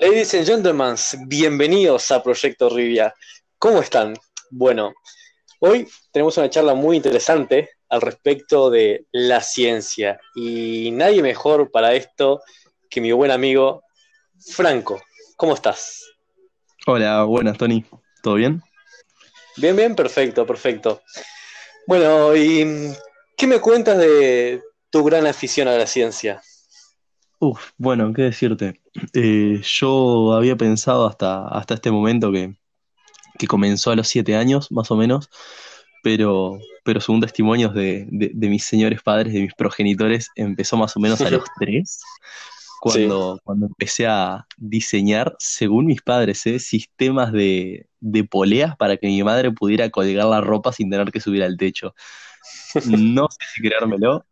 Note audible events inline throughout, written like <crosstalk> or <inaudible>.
Ladies and gentlemen, bienvenidos a Proyecto Rivia. ¿Cómo están? Bueno, hoy tenemos una charla muy interesante al respecto de la ciencia y nadie mejor para esto que mi buen amigo Franco. ¿Cómo estás? Hola, buenas, Tony. ¿Todo bien? Bien, bien, perfecto, perfecto. Bueno, ¿y qué me cuentas de tu gran afición a la ciencia? Uf, bueno, qué decirte. Eh, yo había pensado hasta, hasta este momento que, que comenzó a los siete años, más o menos, pero, pero según testimonios de, de, mis señores padres, de mis progenitores, empezó más o menos a los <laughs> tres, cuando, cuando empecé a diseñar, según mis padres, ¿eh? sistemas de, de poleas para que mi madre pudiera colgar la ropa sin tener que subir al techo. <laughs> No sé si creérmelo,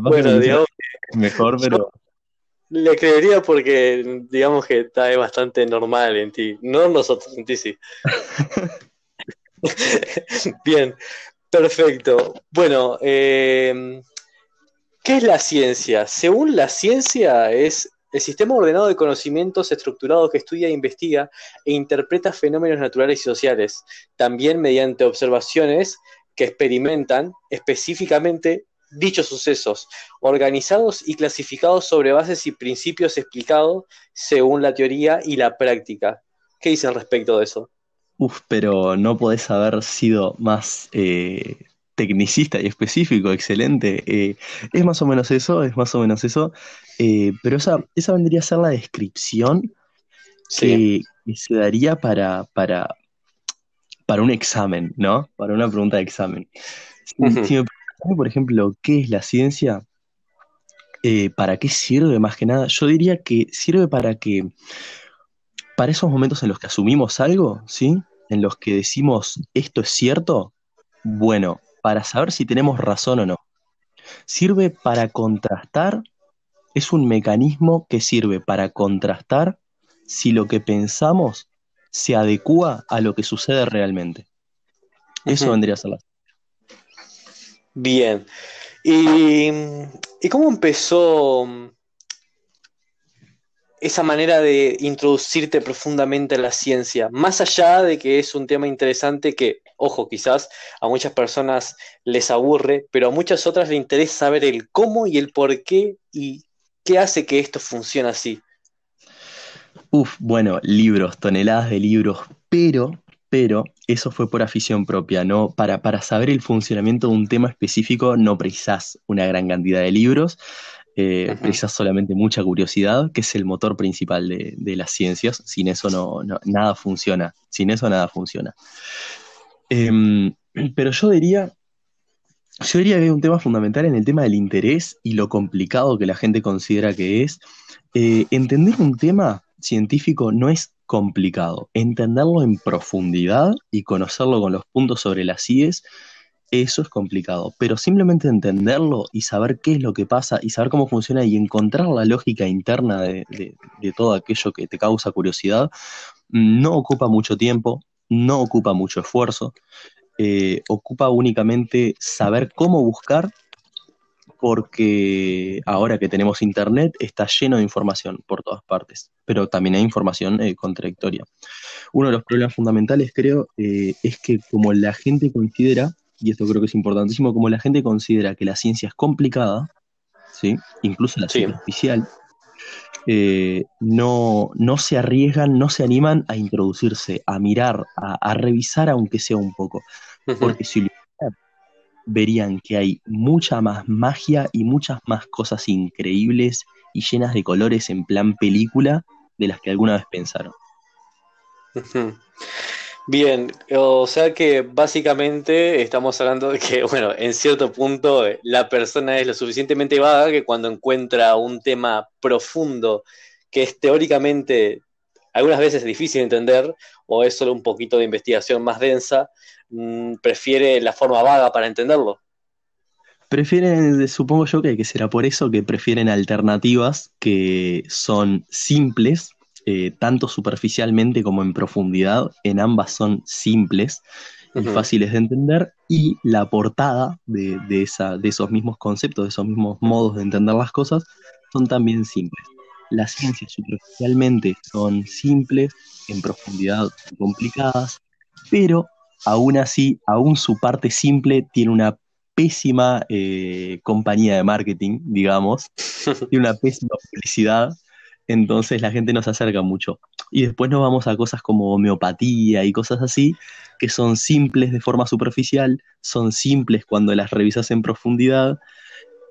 bueno, digamos mejor, pero le creería porque digamos que está es bastante normal en ti, no nosotros, en ti sí. <laughs> Bien, perfecto. Bueno, em, ¿qué es la ciencia? Según la ciencia es el sistema ordenado de conocimientos estructurados que estudia, investiga e interpreta fenómenos naturales y sociales, también mediante observaciones que experimentan específicamente dichos sucesos, organizados y clasificados sobre bases y principios explicados según la teoría y la práctica. ¿Qué dicen respecto de eso? Uf, pero no podés haber sido más eh, tecnicista y específico, excelente. Eh, es más o menos eso, es más o menos eso. Eh, pero esa, esa vendría a ser la descripción que, se daría para, para, para un examen, ¿no? Para una pregunta de examen. Si, me por ejemplo, ¿qué es la ciencia? Eh, ¿Para qué sirve más que nada? Yo diría que sirve para que, para esos momentos en los que asumimos algo, ¿sí? En los que decimos, esto es cierto, bueno, para saber si tenemos razón o no. Sirve para contrastar, es un mecanismo que sirve para contrastar si lo que pensamos se adecua a lo que sucede realmente. Eso vendría a ser la. Bien. ¿Y, ¿Y, cómo empezó esa manera de introducirte profundamente en la ciencia? Más allá de que es un tema interesante que, ojo, quizás a muchas personas les aburre, pero a muchas otras les interesa saber el cómo y el por qué y qué hace que esto funcione así. Uf, bueno, libros, toneladas de libros, pero, pero eso fue por afición propia, ¿no? Para, para saber el funcionamiento de un tema específico no precisás una gran cantidad de libros, eh, precisás solamente mucha curiosidad, que es el motor principal de, las ciencias. Sin eso no, nada funciona, sin eso nada funciona. Em, <clears throat> pero yo diría, yo diría que hay un tema fundamental en el tema del interés y lo complicado que la gente considera que es. Eh, entender un tema científico no es complicado. Entenderlo en profundidad y conocerlo con los puntos sobre las IES, eso es complicado. Pero simplemente entenderlo y saber qué es lo que pasa y saber cómo funciona y encontrar la lógica interna de, todo aquello que te causa curiosidad, no ocupa mucho tiempo, no ocupa mucho esfuerzo, eh, ocupa únicamente saber cómo buscar porque ahora que tenemos internet está lleno de información por todas partes, pero también hay información eh, contradictoria. Uno de los problemas fundamentales, creo, eh, es que como la gente considera, y esto creo que es importantísimo, como la gente considera que la ciencia es complicada, ¿sí? incluso la ciencia oficial, eh, no, no, se arriesgan, no se animan a introducirse, a mirar, a, revisar aunque sea un poco. Porque si lo verían que hay mucha más magia y muchas más cosas increíbles y llenas de colores en plan película de las que alguna vez pensaron. Bien, o sea que básicamente estamos hablando de que, bueno, en cierto punto la persona es lo suficientemente vaga que cuando encuentra un tema profundo que es teóricamente algunas veces difícil de entender o es solo un poquito de investigación más densa, prefiere la forma vaga para entenderlo. Prefieren, supongo yo que, será por eso que prefieren alternativas que son simples, eh, tanto superficialmente como en profundidad. En ambas son simples y fáciles de entender, y la portada de, esa, de esos mismos conceptos, de esos mismos modos de entender las cosas, son también simples. Las ciencias superficialmente son simples, en profundidad complicadas, pero aún así, aún su parte simple tiene una pésima eh, compañía de marketing, digamos, <laughs> tiene una pésima publicidad, entonces la gente no se acerca mucho. Y después nos vamos a cosas como homeopatía y cosas así, que son simples de forma superficial, son simples cuando las revisas en profundidad,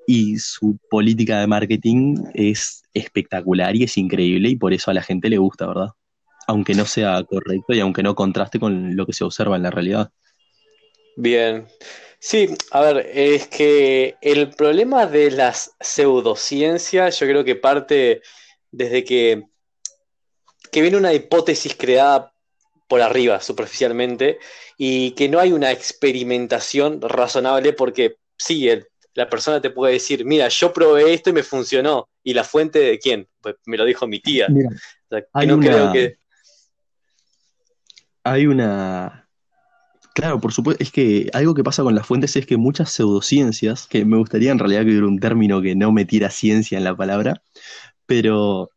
y su política de marketing es espectacular y es increíble, y por eso a la gente le gusta, ¿verdad? Aunque no sea correcto y aunque no contraste con lo que se observa en la realidad. Bien. Sí, a ver, es que el problema de las pseudociencias yo creo que parte desde que, que viene una hipótesis creada por arriba, superficialmente, y que no hay una experimentación razonable porque sí, la persona te puede decir, mira, yo probé esto y me funcionó, y la fuente de quién, pues me lo dijo mi tía. hay no creo que... Hay una, Claro, por supuesto, es que algo que pasa con las fuentes es que muchas pseudociencias, que me gustaría en realidad que hubiera un término que no metiera ciencia en la palabra, pero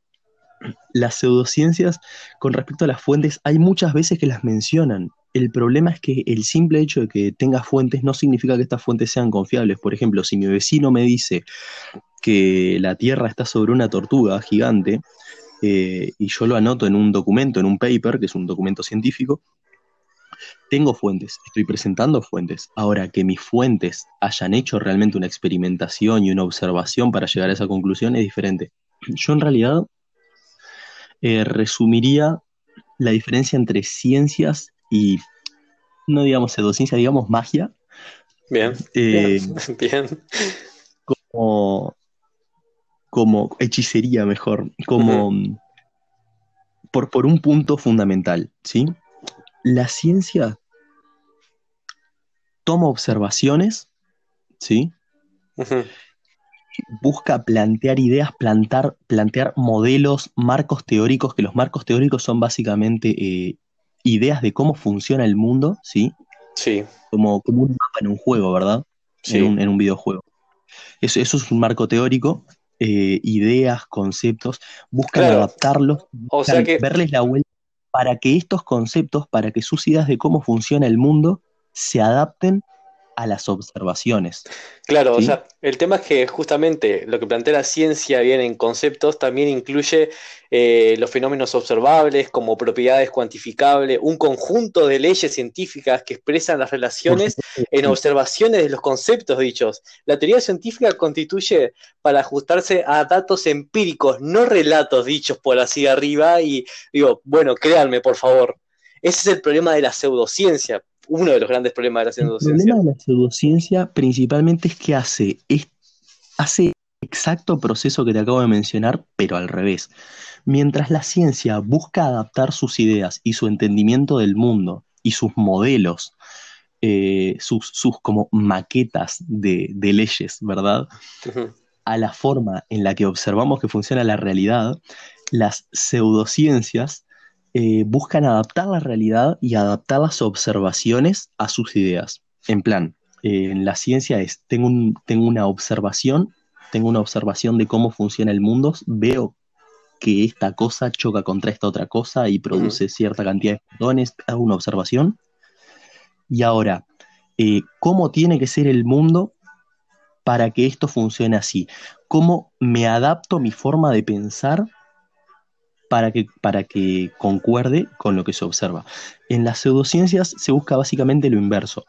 las pseudociencias con respecto a las fuentes hay muchas veces que las mencionan. El problema es que el simple hecho de que tenga fuentes no significa que estas fuentes sean confiables. Por ejemplo, si mi vecino me dice que la Tierra está sobre una tortuga gigante, eh, y yo lo anoto en un documento, en un paper, que es un documento científico, tengo fuentes, estoy presentando fuentes. Ahora, que mis fuentes hayan hecho realmente una experimentación y una observación para llegar a esa conclusión es diferente. <clears throat> Yo en realidad eh, resumiría la diferencia entre ciencias y, no digamos pseudociencia, digamos magia. Bien, eh, <laughs> bien. Como, como hechicería mejor, como por, por un punto fundamental, ¿sí? la ciencia toma observaciones, ¿sí? Busca plantear ideas, plantar, plantear modelos, marcos teóricos, que los marcos teóricos son básicamente eh, ideas de cómo funciona el mundo, ¿sí? Sí. Como, como un mapa en un juego, ¿verdad? Sí. En, un, videojuego. Eso, eso, es un marco teórico, eh, ideas, conceptos, buscan adaptarlos, o sea que... verles la vuelta para que estos conceptos, para que sus ideas de cómo funciona el mundo se adapten a las observaciones. Claro, o sea, el tema es que justamente lo que plantea la ciencia bien en conceptos también incluye eh, los fenómenos observables como propiedades cuantificables, un conjunto de leyes científicas que expresan las relaciones en observaciones de los conceptos dichos. La teoría científica constituye para ajustarse a datos empíricos, no relatos dichos por así arriba y digo, bueno, créanme por favor. Ese es el problema de la pseudociencia uno de los grandes problemas de la pseudociencia. El problema de la pseudociencia principalmente es que hace, es, hace exacto proceso que te acabo de mencionar, pero al revés. Mientras la ciencia busca adaptar sus ideas y su entendimiento del mundo y sus modelos, eh, sus, sus, como maquetas de, leyes, ¿verdad? A la forma en la que observamos que funciona la realidad, las pseudociencias eh, buscan adaptar la realidad y adaptar las observaciones a sus ideas. En plan, eh, en la ciencia es, tengo, tengo una observación, tengo una observación de cómo funciona el mundo, veo que esta cosa choca contra esta otra cosa y produce cierta cantidad de fotones, hago una observación. Y ahora, eh, ¿cómo tiene que ser el mundo para que esto funcione así? ¿Cómo me adapto mi forma de pensar para que, para que concuerde con lo que se observa. En las pseudociencias se busca básicamente lo inverso.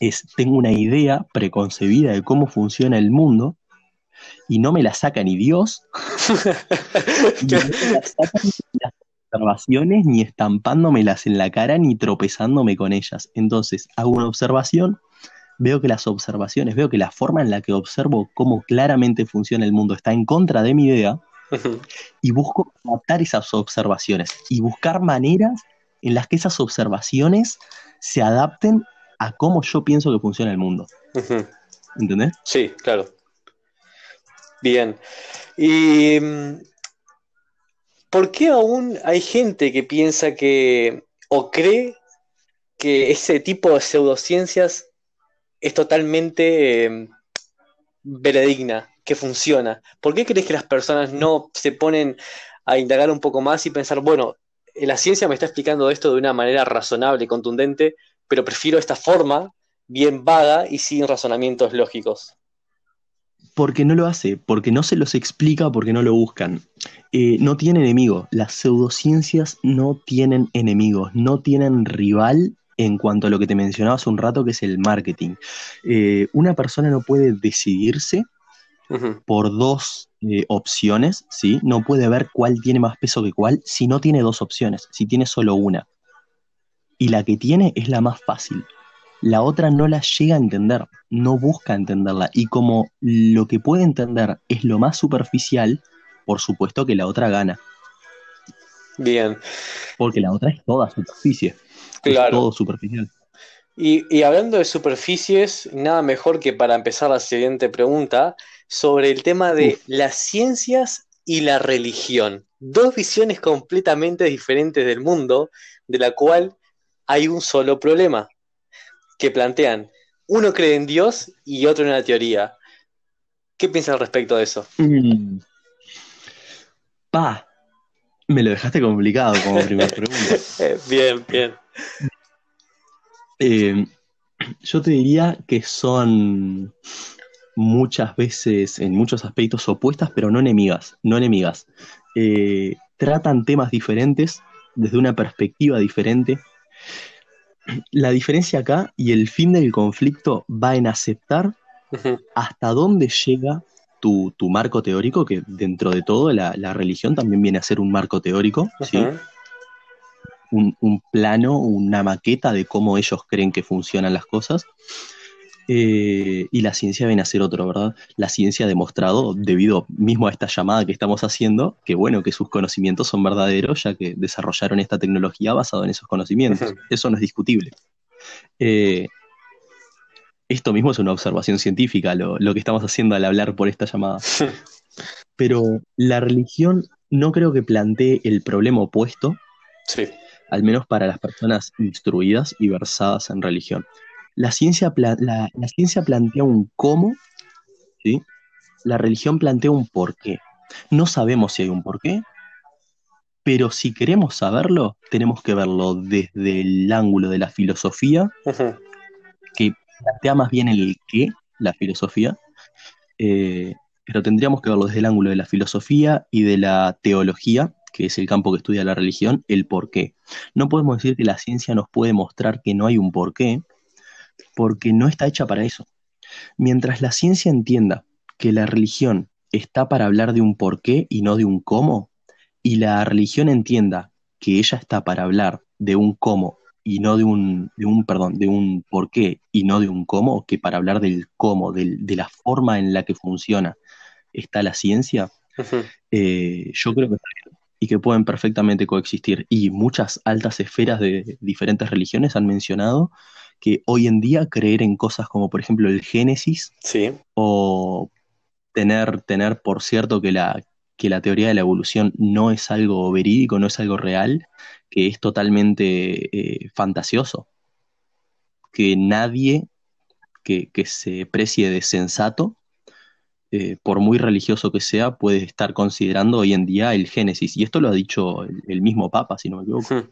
Es, tengo una idea preconcebida de cómo funciona el mundo y no me la saca ni Dios, <laughs> ni me la sacan las observaciones, ni estampándomelas en la cara, ni tropezándome con ellas. Entonces, hago una observación, veo que las observaciones, veo que la forma en la que observo cómo claramente funciona el mundo está en contra de mi idea, y busco adaptar esas observaciones y buscar maneras en las que esas observaciones se adapten a cómo yo pienso que funciona el mundo. ¿Entendés? Sí, claro. Bien. ¿Y mm, por qué aún hay gente que piensa que o cree que ese tipo de pseudociencias es totalmente eh, veredigna, que funciona? ¿Por qué crees que las personas no se ponen a indagar un poco más y pensar, bueno, la ciencia me está explicando esto de una manera razonable contundente, pero prefiero esta forma bien vaga y sin razonamientos lógicos? Porque no lo hace, porque no se los explica, porque no lo buscan. Eh, no tiene enemigo. Las pseudociencias no tienen enemigos, no tienen rival en cuanto a lo que te mencionaba hace un rato, que es el marketing. Eh, una persona no puede decidirse por dos eh, opciones, ¿sí? No puede ver cuál tiene más peso que cuál si no tiene dos opciones, si tiene solo una. Y la que tiene es la más fácil. La otra no la llega a entender, no busca entenderla. Y como lo que puede entender es lo más superficial, por supuesto que la otra gana. Bien. Porque la otra es toda superficie. Claro. todo superficial. Y, hablando de superficies, nada mejor que para empezar la siguiente pregunta sobre el tema de las ciencias y la religión. Dos visiones completamente diferentes del mundo, de la cual hay un solo problema que plantean. Uno cree en Dios y otro en la teoría. ¿Qué piensas al respecto de eso? Mm. Pa, me lo dejaste complicado como primera <laughs> pregunta. Bien, bien. Eh, yo te diría que son muchas veces, en muchos aspectos, opuestas, pero no enemigas. No enemigas. Eh, tratan temas diferentes desde una perspectiva diferente. La diferencia acá y el fin del conflicto va en aceptar hasta dónde llega tu, marco teórico, que dentro de todo la, religión también viene a ser un marco teórico, ¿sí? un, plano, una maqueta de cómo ellos creen que funcionan las cosas. Eh, y la ciencia viene a ser otro, ¿verdad? La ciencia ha demostrado, debido mismo a esta llamada que estamos haciendo, que bueno, que sus conocimientos son verdaderos, ya que desarrollaron esta tecnología basada en esos conocimientos. Eso no es discutible. Eh, esto mismo es una observación científica, lo, lo, que estamos haciendo al hablar por esta llamada. <laughs> Pero la religión no creo que plantee el problema opuesto. Sí al menos para las personas instruidas y versadas en religión. La ciencia, la, ciencia plantea un cómo, ¿sí? la religión plantea un por qué. No sabemos si hay un por qué, pero si queremos saberlo, tenemos que verlo desde el ángulo de la filosofía, que plantea más bien el qué, la filosofía, eh, pero tendríamos que verlo desde el ángulo de la filosofía y de la teología, que es el campo que estudia la religión, el por qué. No podemos decir que la ciencia nos puede mostrar que no hay un por qué, porque no está hecha para eso. Mientras la ciencia entienda que la religión está para hablar de un por qué y no de un cómo, y la religión entienda que ella está para hablar de un cómo y no de un, de un perdón, de un por qué y no de un cómo, que para hablar del cómo, de la forma en la que funciona está la ciencia, eh, yo creo que está bien y que pueden perfectamente coexistir. Y muchas altas esferas de diferentes religiones han mencionado que hoy en día creer en cosas como por ejemplo el Génesis sí. o tener, tener por cierto que la, que la teoría de la evolución no es algo verídico, no es algo real, que es totalmente eh, fantasioso, que nadie que, que se precie de sensato eh, por muy religioso que sea, puede estar considerando hoy en día el Génesis. Y esto lo ha dicho el, mismo Papa, si no me equivoco.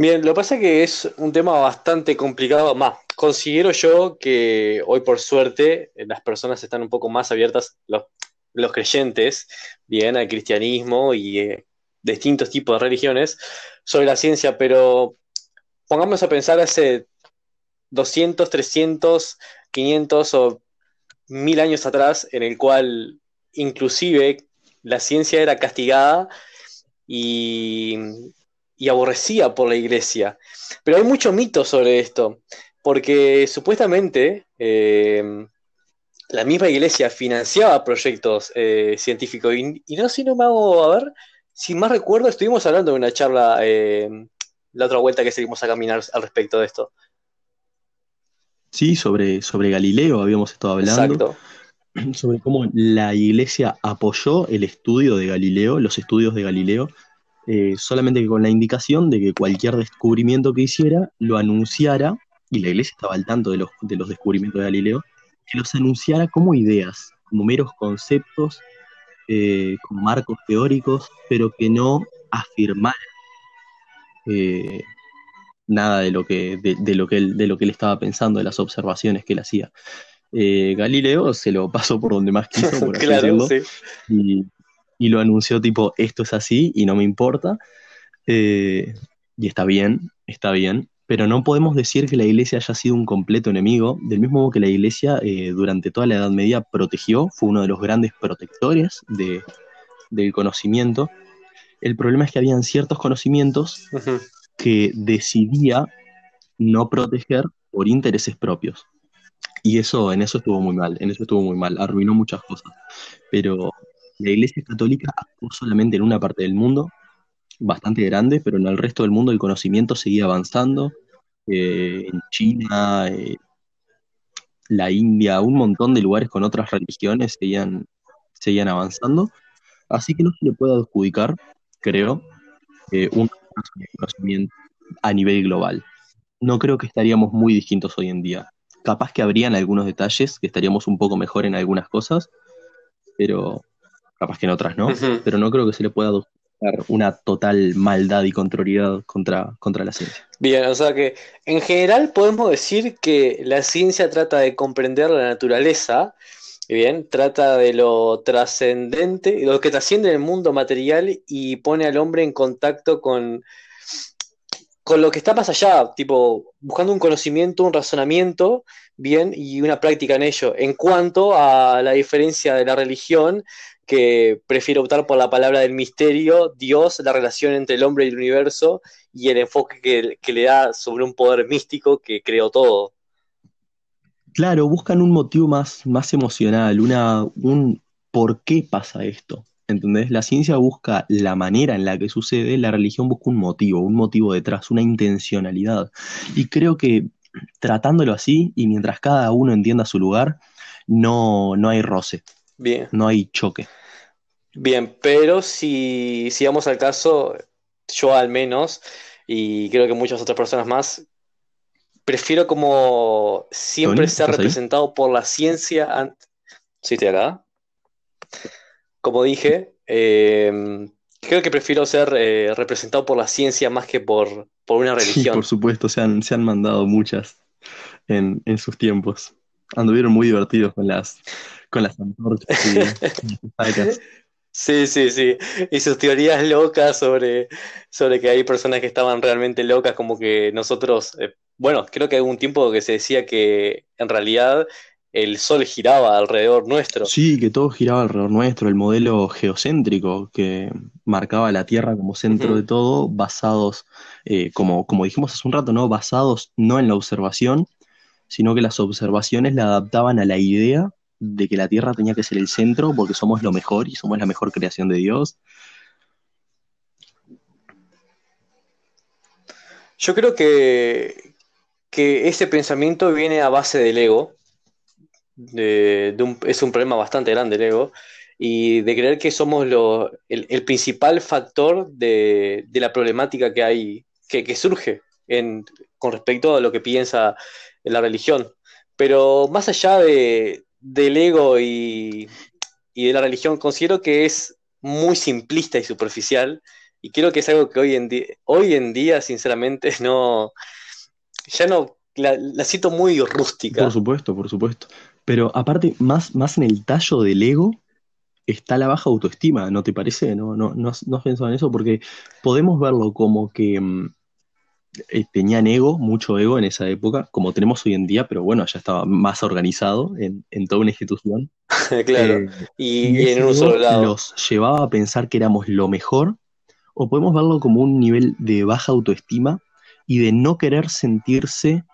Bien, lo que pasa es que es un tema bastante complicado. Más, considero yo que hoy por suerte las personas están un poco más abiertas, los, creyentes, bien, al cristianismo y eh, distintos tipos de religiones, sobre la ciencia, pero pongamos a pensar hace 200, 300, 500 o mil años atrás, en el cual inclusive la ciencia era castigada y, aborrecida por la iglesia. Pero hay mucho mito sobre esto, porque supuestamente eh, la misma iglesia financiaba proyectos eh, científicos. Y, no sé, no me hago, a ver, si más recuerdo, estuvimos hablando de una charla eh, la otra vuelta que seguimos a caminar al respecto de esto. Sí, sobre, sobre Galileo habíamos estado hablando. <clears throat> Sobre cómo la iglesia apoyó el estudio de Galileo, los estudios de Galileo, eh, solamente que con la indicación de que cualquier descubrimiento que hiciera lo anunciara, y la iglesia estaba al tanto de los, de los descubrimientos de Galileo, que los anunciara como ideas, como meros conceptos, eh, como marcos teóricos, pero que no afirmara eh, nada de lo que, de, lo que él, de lo que él estaba pensando, de las observaciones que él hacía. Eh, Galileo se lo pasó por donde más quiso, por así <laughs> decirlo, y, y, lo anunció tipo, esto es así y no me importa, y está bien, está bien, pero no podemos decir que la iglesia haya sido un completo enemigo, del mismo modo que la iglesia eh, durante toda la Edad Media protegió, fue uno de los grandes protectores del conocimiento. El problema es que habían ciertos conocimientos que decidía no proteger por intereses propios. Y eso, en eso estuvo muy mal, en eso estuvo muy mal, arruinó muchas cosas. Pero la Iglesia Católica actuó solamente en una parte del mundo, bastante grande, pero en el resto del mundo el conocimiento seguía avanzando. Eh, en China, eh, la India, un montón de lugares con otras religiones seguían, seguían avanzando. Así que no se le puede adjudicar, creo, eh, un conocimiento a nivel global. No creo que estaríamos muy distintos hoy en día. Capaz que habrían algunos detalles, que estaríamos un poco mejor en algunas cosas, pero capaz que en otras no. Pero no creo que se le pueda una total maldad y contrariedad contra, contra la ciencia. Bien, o sea que en general podemos decir que la ciencia trata de comprender la naturaleza, bien, trata de lo trascendente, lo que trasciende en el mundo material y pone al hombre en contacto con, con lo que está más allá, tipo buscando un conocimiento, un razonamiento, bien, y una práctica en ello. En cuanto a la diferencia de la religión, que prefiere optar por la palabra del misterio, Dios, la relación entre el hombre y el universo y el enfoque que, le da sobre un poder místico que creó todo. Claro, buscan un motivo más, más emocional, una, un por qué pasa esto. ¿Entendés? La ciencia busca la manera en la que sucede, la religión busca un motivo, un motivo detrás, una intencionalidad. Y creo que tratándolo así, y mientras cada uno entienda su lugar, no, no hay roce. Bien. No hay choque. Bien, pero si, si vamos al caso, yo al menos, y creo que muchas otras personas más, prefiero como siempre ser representado por la ciencia. Sí, estoy acá. Como dije, em, creo que prefiero ser eh, representado por la ciencia más que por, por una religión. por supuesto, se han, se han mandado muchas en, en sus tiempos. Anduvieron muy divertidos con las, con las antorchas y <laughs> las Sí, sí, sí. Y sus teorías locas sobre, sobre que hay personas que estaban realmente locas, como que nosotros, eh, bueno, creo que hubo un tiempo que se decía que en realidad el Sol giraba alrededor nuestro. Sí, que todo giraba alrededor nuestro, el modelo geocéntrico que marcaba la Tierra como centro de todo, basados, eh, como, como dijimos hace un rato, ¿no? Basados no en la observación, sino que las observaciones la adaptaban a la idea de que la Tierra tenía que ser el centro porque somos lo mejor y somos la mejor creación de Dios. Yo creo que, que ese pensamiento viene a base del ego. es un problema bastante grande el ego. Y de creer que somos lo, el, principal factor de, la problemática que hay, que, surge con respecto a lo que piensa la religión. Pero más allá de, del ego y, de la religión considero que es muy simplista y superficial y creo que es algo que hoy en día, hoy en día sinceramente, <laughs> no, ya no, la, la siento muy rústica. Por supuesto, por supuesto. Pero aparte, más, más en el tallo del ego está la baja autoestima, ¿no te parece? ¿No, no, no, no has pensado en eso? Porque podemos verlo como que mm, eh, tenían ego, mucho ego en esa época, como tenemos hoy en día, pero bueno, ya estaba más organizado en, toda una institución. <laughs> claro, eh, y, en un solo lado. Los llevaba a pensar que éramos lo mejor, o podemos verlo como un nivel de baja autoestima y de no querer sentirse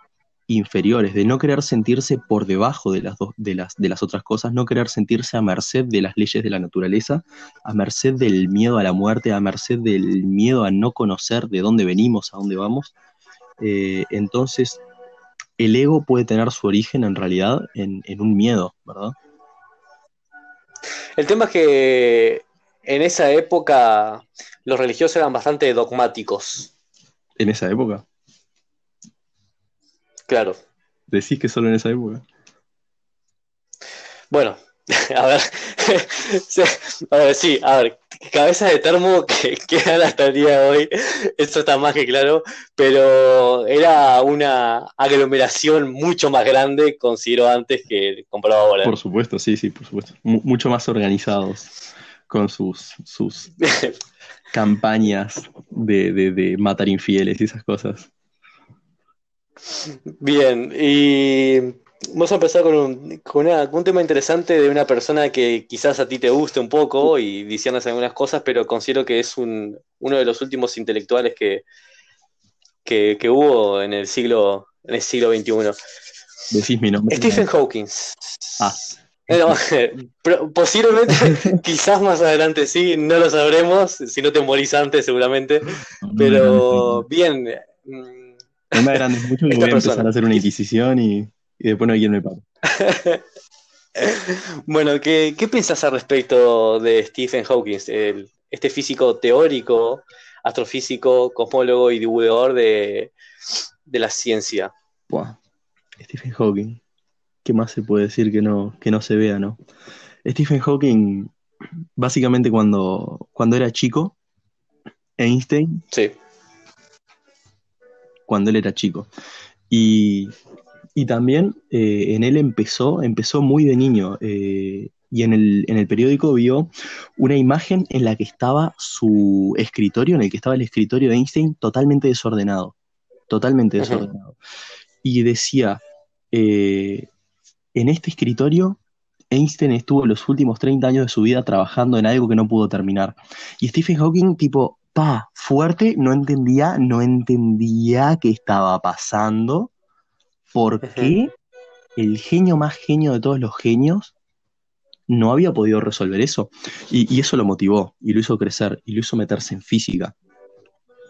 inferiores, de no querer sentirse por debajo de las, de, las, de las otras cosas, no querer sentirse a merced de las leyes de la naturaleza, a merced del miedo a la muerte, a merced del miedo a no conocer de dónde venimos, a dónde vamos. Eh, entonces, el ego puede tener su origen en realidad en, un miedo, ¿verdad? El tema es que en esa época los religiosos eran bastante dogmáticos. ¿En esa época? Claro. ¿Decís que solo en esa época? Bueno, <laughs> a ver, <laughs> a ver, sí, a ver, cabeza de termo que <laughs> quedan hasta el día de hoy, eso está más que claro, pero era una aglomeración mucho más grande, considero antes que comparado ahora. Por supuesto, sí, sí, por supuesto. mucho más organizados con sus, sus campañas de, de matar infieles y esas cosas. Bien, y Vamos a empezar con, un, con, un, tema interesante de una persona que quizás a ti te guste un poco y disiernas algunas cosas, pero considero que es un, uno de los últimos intelectuales que, que, hubo en el siglo, en el siglo XXI. Decís mi nombre. Stephen Hawking. Ah. <laughs> posiblemente, <laughs> quizás más adelante sí, no lo sabremos, si no te morís antes seguramente, pero bien. No me agrandes mucho que voy a empezar a hacer una inquisición y y después no hay quien me pague. <laughs> bueno, ¿qué, ¿qué piensas al respecto de Stephen Hawking, este físico teórico, astrofísico, cosmólogo y divulgador de, la ciencia? Stephen Hawking, ¿qué más se puede decir que no, que no se vea, no? Stephen Hawking, básicamente cuando, cuando era chico, Einstein, sí. Cuando él era chico, y y también eh, en él empezó, empezó muy de niño. Eh, y en el, en el, periódico vio una imagen en la que estaba su escritorio, en el que estaba el escritorio de Einstein totalmente desordenado. Totalmente desordenado. Y decía, eh, en este escritorio Einstein estuvo los últimos 30 años de su vida trabajando en algo que no pudo terminar. Y Stephen Hawking, tipo, pa, fuerte, no entendía, no entendía qué estaba pasando por qué el genio más genio de todos los genios no había podido resolver eso. Y, eso lo motivó y lo hizo crecer y lo hizo meterse en física.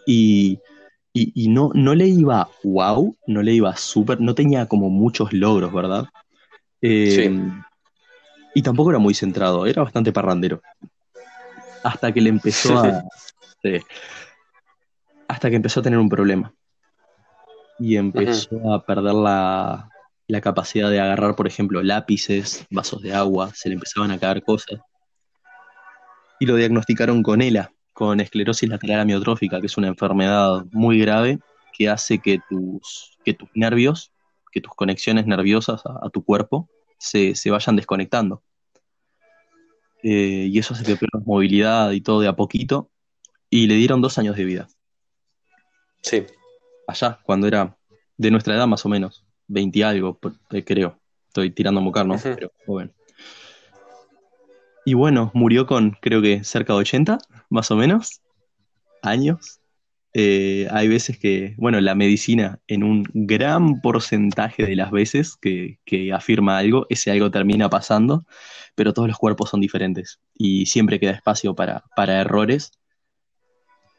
Y, no, no le iba wow, no le iba súper, no tenía como muchos logros, ¿verdad? Eh, y tampoco era muy centrado, era bastante parrandero. Hasta que le empezó <laughs> a. hasta que empezó a tener un problema y empezó a perder la, capacidad de agarrar, por ejemplo, lápices, vasos de agua, se le empezaban a caer cosas. Y lo diagnosticaron con ELA, con esclerosis lateral amiotrófica, que es una enfermedad muy grave que hace que tus, que tus nervios, que tus conexiones nerviosas a, tu cuerpo se, vayan desconectando. Eh, y eso hace que pierdas movilidad y todo de a poquito. Y le dieron dos años de vida. Sí allá, cuando era de nuestra edad más o menos, 20 algo, eh, creo. Estoy tirando a mocar, ¿no? Pero joven. Y bueno, murió con creo que cerca de 80, más o menos, años. Eh, hay veces que, bueno, la medicina en un gran porcentaje de las veces que, afirma algo, ese algo termina pasando, pero todos los cuerpos son diferentes y siempre queda espacio para, para errores.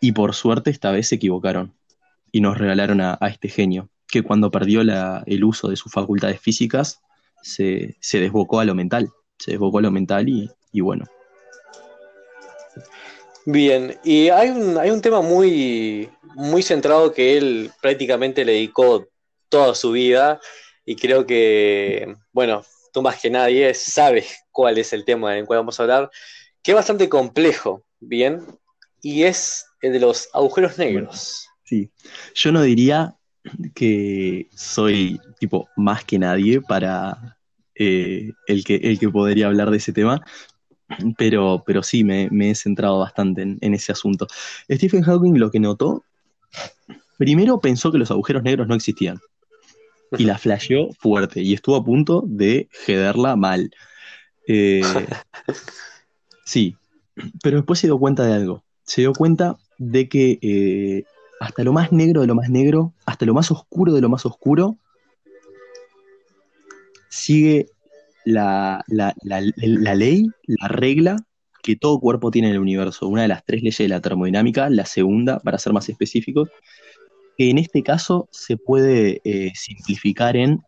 Y por suerte esta vez se equivocaron y nos regalaron a, este genio, que cuando perdió el uso de sus facultades físicas se, desbocó a lo mental, se desbocó a lo mental y, bueno. Bien, y hay un, hay un tema muy, muy centrado que él prácticamente le dedicó toda su vida y creo que, bueno, tú más que nadie sabes cuál es el tema en el cual vamos a hablar, que es bastante complejo, ¿bien? Y es el de los agujeros negros. Sí, yo no diría que soy tipo más que nadie para eh, el, que, el que podría hablar de ese tema, pero, pero sí me, he centrado bastante en, ese asunto. Stephen Hawking lo que notó, primero pensó que los agujeros negros no existían y la flasheó fuerte y estuvo a punto de jederla mal. Eh, <laughs> sí, pero después se dio cuenta de algo. Se dio cuenta de que eh, hasta lo más negro de lo más negro, hasta lo más oscuro de lo más oscuro, sigue la, ley, la regla que todo cuerpo tiene en el universo. Una de las tres leyes de la termodinámica, la segunda, para ser más específicos, que en este caso se puede eh, simplificar en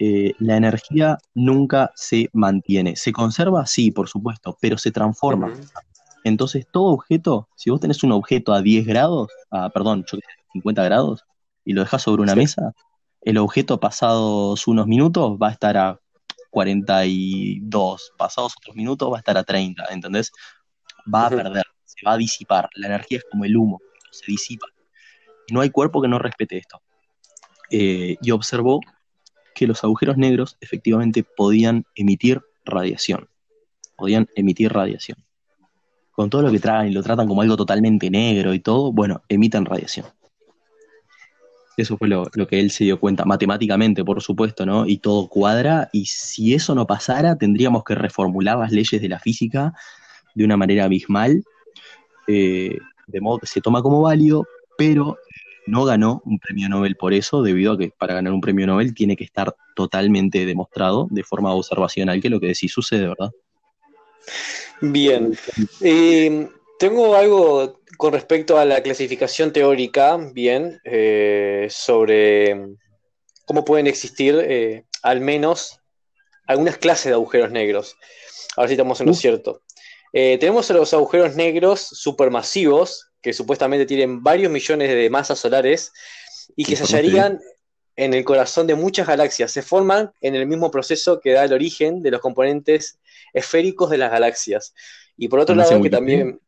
eh, la energía nunca se mantiene. ¿Se conserva? Sí, por supuesto, pero se transforma. Entonces, todo objeto, si vos tenés un objeto a 10 grados, a, perdón, 50 grados, y lo dejas sobre una mesa, el objeto pasados unos minutos va a estar a 42, pasados otros minutos va a estar a 30, ¿entendés? Va a perder, se va a disipar. La energía es como el humo, se disipa. No hay cuerpo que no respete esto. Eh, y observó que los agujeros negros efectivamente podían emitir radiación. Podían emitir radiación. Con todo lo que traen y lo tratan como algo totalmente negro y todo, bueno, emiten radiación. Eso fue lo, que él se dio cuenta, matemáticamente, por supuesto, ¿no? Y todo cuadra, y si eso no pasara, tendríamos que reformular las leyes de la física de una manera abismal, eh, de modo que se toma como válido, pero no ganó un premio Nobel por eso, debido a que para ganar un premio Nobel tiene que estar totalmente demostrado de forma observacional que lo que decís sucede, ¿verdad? Bien. Eh, tengo algo con respecto a la clasificación teórica, bien, eh, sobre cómo pueden existir eh, al menos algunas clases de agujeros negros. Ahora sí estamos en lo cierto. tenemos los agujeros negros supermasivos, que supuestamente tienen varios millones de masas solares y que se hallarían en el corazón de muchas galaxias. Se forman en el mismo proceso que da el origen de los componentes esféricos de las galaxias. Y por otro lado, que también,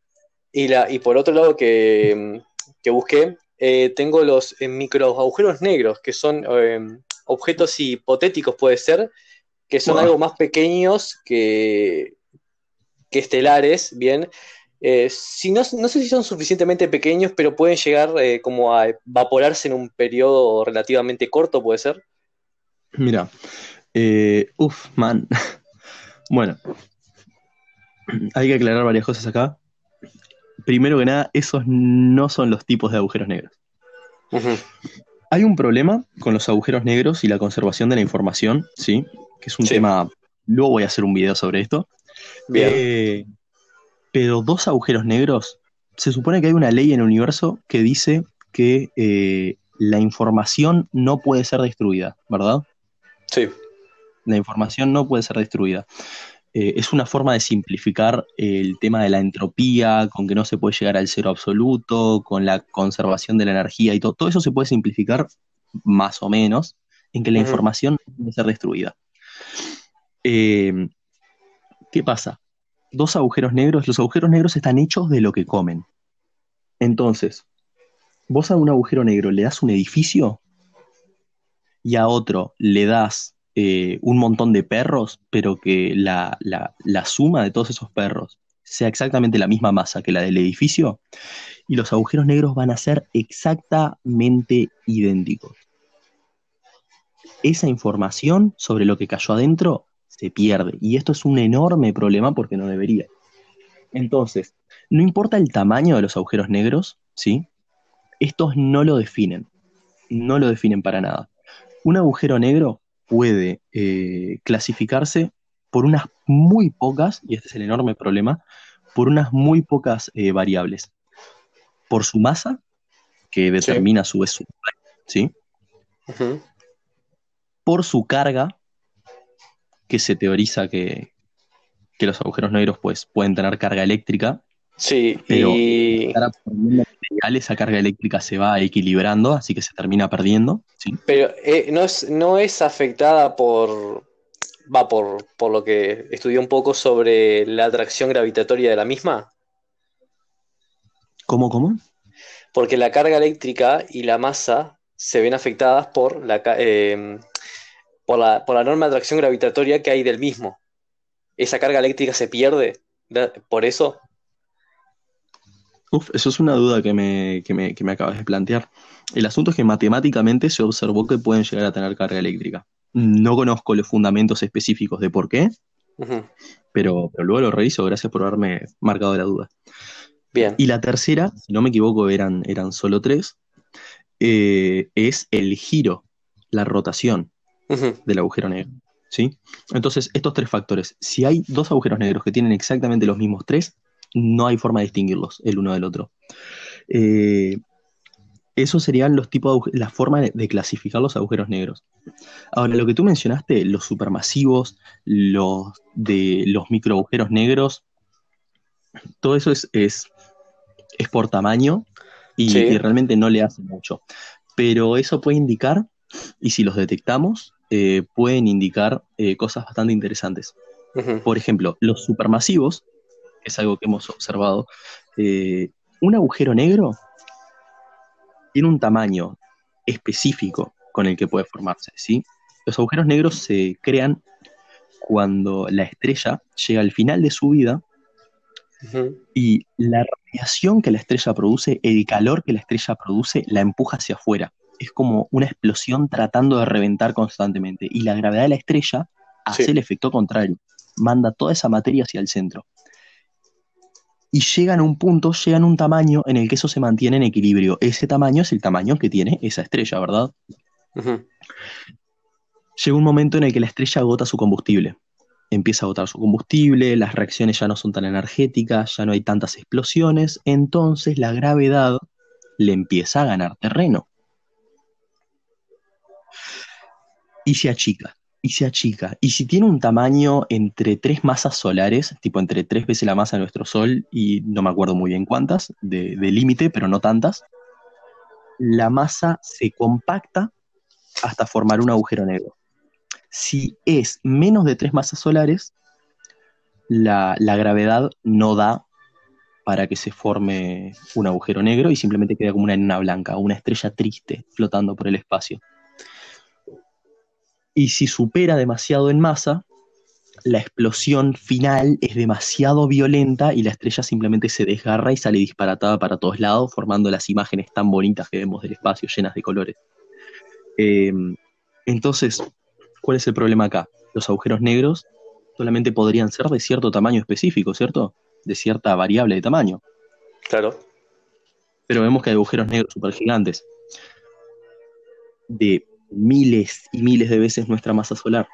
y, la, y por otro lado que, busqué, eh, tengo los eh, micro agujeros negros, que son eh, objetos hipotéticos, puede ser, que son algo más pequeños que, que estelares, bien, si no, no, sé si son suficientemente pequeños, pero pueden llegar como a evaporarse en un periodo relativamente corto, ¿puede ser? Mira, uff, man. <laughs> bueno, hay que aclarar varias cosas acá. Primero que nada, esos no son los tipos de agujeros negros. Hay un problema con los agujeros negros y la conservación de la información, ¿sí? Que es un tema. Luego voy a hacer un video sobre esto. Bien. Pero dos agujeros negros, se supone que hay una ley en el universo que dice que eh, la información no puede ser destruida, ¿verdad? Sí. La información no puede ser destruida. Eh, es una forma de simplificar el tema de la entropía, con que no se puede llegar al cero absoluto, con la conservación de la energía y todo. Todo eso se puede simplificar más o menos en que la información no puede ser destruida. Eh, ¿Qué pasa? Dos agujeros negros, los agujeros negros están hechos de lo que comen. Entonces, vos a un agujero negro le das un edificio y a otro le das eh, un montón de perros, pero que la, suma de todos esos perros sea exactamente la misma masa que la del edificio, y los agujeros negros van a ser exactamente idénticos. Esa información sobre lo que cayó adentro se pierde, y esto es un enorme problema porque no debería. Entonces, no importa el tamaño de los agujeros negros, ¿sí? Estos no lo definen, no lo definen para nada. Un agujero negro puede eh, clasificarse por unas muy pocas, y este es el enorme problema, por unas muy pocas eh, variables. Por su masa, que determina a su vez su ¿sí? Por su carga, que se teoriza que, que, los agujeros negros pues, pueden tener carga eléctrica. Sí, pero y esa carga eléctrica se va equilibrando, así que se termina perdiendo. ¿sí? Pero eh, no, es, no es afectada por, va por, por lo que estudié un poco sobre la atracción gravitatoria de la misma. ¿Cómo, cómo? Porque la carga eléctrica y la masa se ven afectadas por la, em, por la, por la norma de atracción gravitatoria que hay del mismo. Esa carga eléctrica se pierde por eso. Uf, eso es una duda que me, que, me, que me acabas de plantear. El asunto es que matemáticamente se observó que pueden llegar a tener carga eléctrica. No conozco los fundamentos específicos de por qué, pero, pero, luego lo reviso. Gracias por haberme marcado la duda. Bien. Y la tercera, si no me equivoco, eran, eran solo tres, eh, es el giro, la rotación del agujero negro. ¿sí? Entonces, estos tres factores, si hay dos agujeros negros que tienen exactamente los mismos tres, no hay forma de distinguirlos el uno del otro. Eh, esos serían los tipos de la forma de, clasificar los agujeros negros. Ahora, lo que tú mencionaste, los supermasivos, los de los microagujeros negros, todo eso es, es, es por tamaño y, Sí. y realmente no le hace mucho. Pero eso puede indicar, y si los detectamos, eh, pueden indicar eh, cosas bastante interesantes. Por ejemplo, los supermasivos, que es algo que hemos observado, eh, un agujero negro tiene un tamaño específico con el que puede formarse, ¿sí? Los agujeros negros se crean cuando la estrella llega al final de su vida y la radiación que la estrella produce, el calor que la estrella produce, la empuja hacia afuera. Es como una explosión tratando de reventar constantemente. Y la gravedad de la estrella hace Sí. el efecto contrario. Manda toda esa materia hacia el centro. Y llegan a un punto, llegan a un tamaño en el que eso se mantiene en equilibrio. Ese tamaño es el tamaño que tiene esa estrella, ¿verdad? Llega un momento en el que la estrella agota su combustible. Empieza a agotar su combustible, las reacciones ya no son tan energéticas, ya no hay tantas explosiones, entonces la gravedad le empieza a ganar terreno. Y se achica, y se achica. Y si tiene un tamaño entre tres masas solares, tipo entre tres veces la masa de nuestro Sol, y no me acuerdo muy bien cuántas, de, límite, pero no tantas, la masa se compacta hasta formar un agujero negro. Si es menos de tres masas solares, la, la gravedad no da para que se forme un agujero negro y simplemente queda como una enana blanca, una estrella triste flotando por el espacio. Y si supera demasiado en masa, la explosión final es demasiado violenta y la estrella simplemente se desgarra y sale disparatada para todos lados, formando las imágenes tan bonitas que vemos del espacio, llenas de colores. Eh, entonces, ¿cuál es el problema acá? Los agujeros negros solamente podrían ser de cierto tamaño específico, ¿cierto? De cierta variable de tamaño. Claro. Pero vemos que hay agujeros negros supergigantes de miles y miles de veces nuestra masa solar.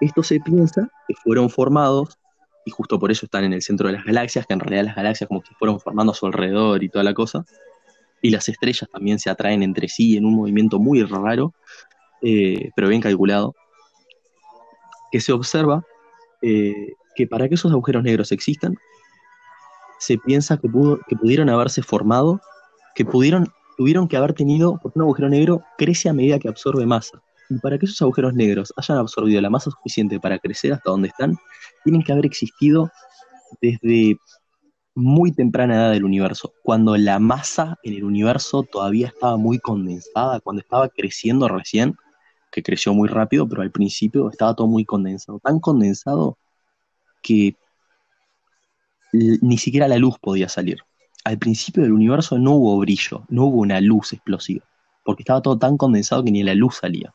Esto se piensa que fueron formados, y justo por eso están en el centro de las galaxias, que en realidad las galaxias como que fueron formando a su alrededor y toda la cosa, y las estrellas también se atraen entre sí en un movimiento muy raro, eh, pero bien calculado, que se observa eh, que para que esos agujeros negros existan, se piensa que, pudo, que pudieron haberse formado, que pudieron, tuvieron que haber tenido, porque un agujero negro crece a medida que absorbe masa. Y para que esos agujeros negros hayan absorbido la masa suficiente para crecer hasta donde están, tienen que haber existido desde muy temprana edad del universo, cuando la masa en el universo todavía estaba muy condensada, cuando estaba creciendo recién, que creció muy rápido, pero al principio estaba todo muy condensado, tan condensado que ni siquiera la luz podía salir. Al principio del universo no hubo brillo, no hubo una luz explosiva, porque estaba todo tan condensado que ni la luz salía.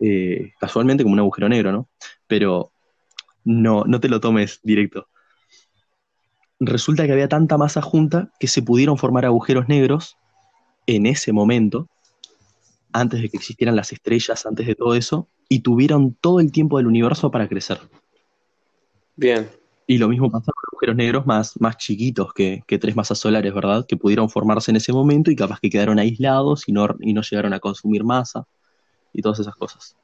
Eh, casualmente como un agujero negro, ¿no? Pero no, no te lo tomes directo. Resulta que había tanta masa junta que se pudieron formar agujeros negros en ese momento, antes de que existieran las estrellas, antes de todo eso, y tuvieron todo el tiempo del universo para crecer. Bien. Y lo mismo pasa con agujeros negros más, más chiquitos que, que, tres masas solares, ¿verdad? Que pudieron formarse en ese momento y capaz que quedaron aislados y no, y no llegaron a consumir masa y todas esas cosas.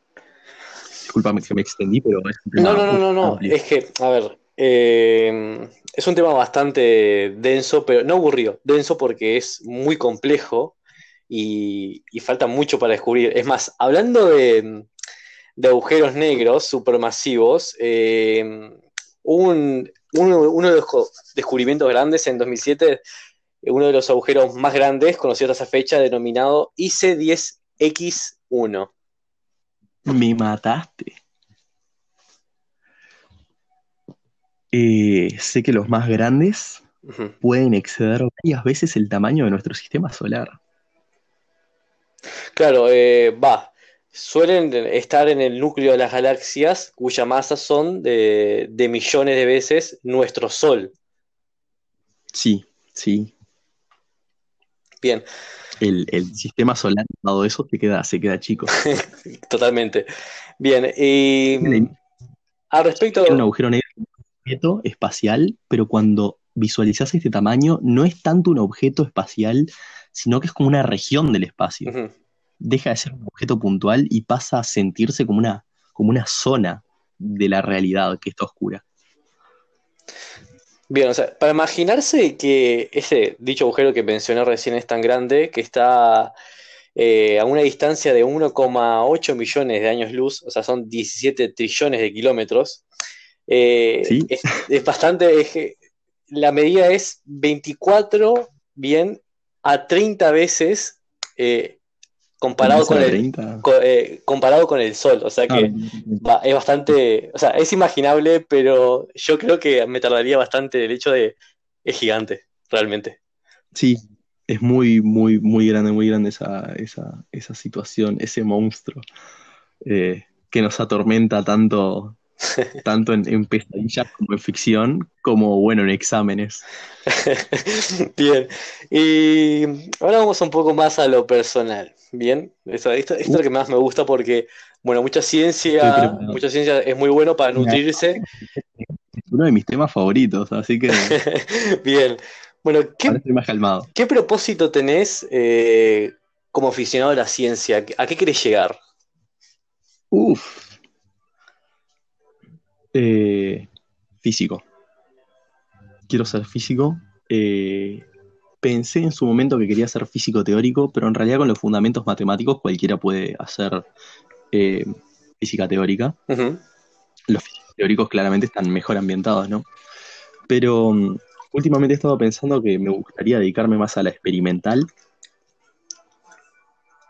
Disculpame que me extendí, pero es un tema No, no, no, no, no. Es que, a ver, eh, es un tema bastante denso, pero no aburrido, denso porque es muy complejo y, y falta mucho para descubrir. Es más, hablando de, de agujeros negros supermasivos, eh, un, uno, uno, de los descubrimientos grandes en 2007, uno de los agujeros más grandes, conocido hasta esa fecha, denominado IC10X1. Me mataste. Eh, sé que los más grandes uh -huh. pueden exceder varias veces el tamaño de nuestro sistema solar. Claro, eh, va. Suelen estar en el núcleo de las galaxias cuya masa son de, de millones de veces nuestro Sol. Sí, sí. Bien. El, el, sistema solar, todo eso, se queda, se queda chico. <laughs> Totalmente. Bien. Y al respecto. un agujero negro objeto espacial, pero cuando visualizas este tamaño, no es tanto un objeto espacial, sino que es como una región del espacio. Uh -huh. Deja de ser un objeto puntual y pasa a sentirse como una, como una zona de la realidad que está oscura. Bien, o sea, para imaginarse que ese dicho agujero que mencioné recién es tan grande, que está eh, a una distancia de 1,8 millones de años luz, o sea, son 17 trillones de kilómetros, eh, ¿Sí? es, es bastante, es- la medida es 24, bien, a 30 veces eh, comparado ¿Comienza con el, 30? co- eh, comparado con el Sol, o sea que es bastante, o sea, es imaginable, pero yo creo que me tardaría bastante el hecho de, es gigante, realmente. sí, es muy, muy, muy grande, muy grande esa, esa, esa situación, ese monstruo eh, que nos atormenta tanto, <laughs> tanto en, en pesadillas como en ficción, como bueno, en exámenes. <laughs> Bien, y ahora vamos un poco más a lo personal, bien, esto, esto, esto es lo que más me gusta porque, bueno, mucha ciencia, mucha ciencia es muy bueno para nutrirse. Es uno de mis temas favoritos, así que <laughs> Bien, bueno, ¿qué, más calmado. qué propósito tenés eh, como aficionado a la ciencia? ¿A qué querés llegar? Uf. Eh, físico. Quiero ser físico. Eh, pensé en su momento que quería ser físico teórico, pero en realidad con los fundamentos matemáticos cualquiera puede hacer eh, física teórica. Los físicos teóricos claramente están mejor ambientados, ¿no? Pero mm, últimamente he estado pensando que me gustaría dedicarme más a la experimental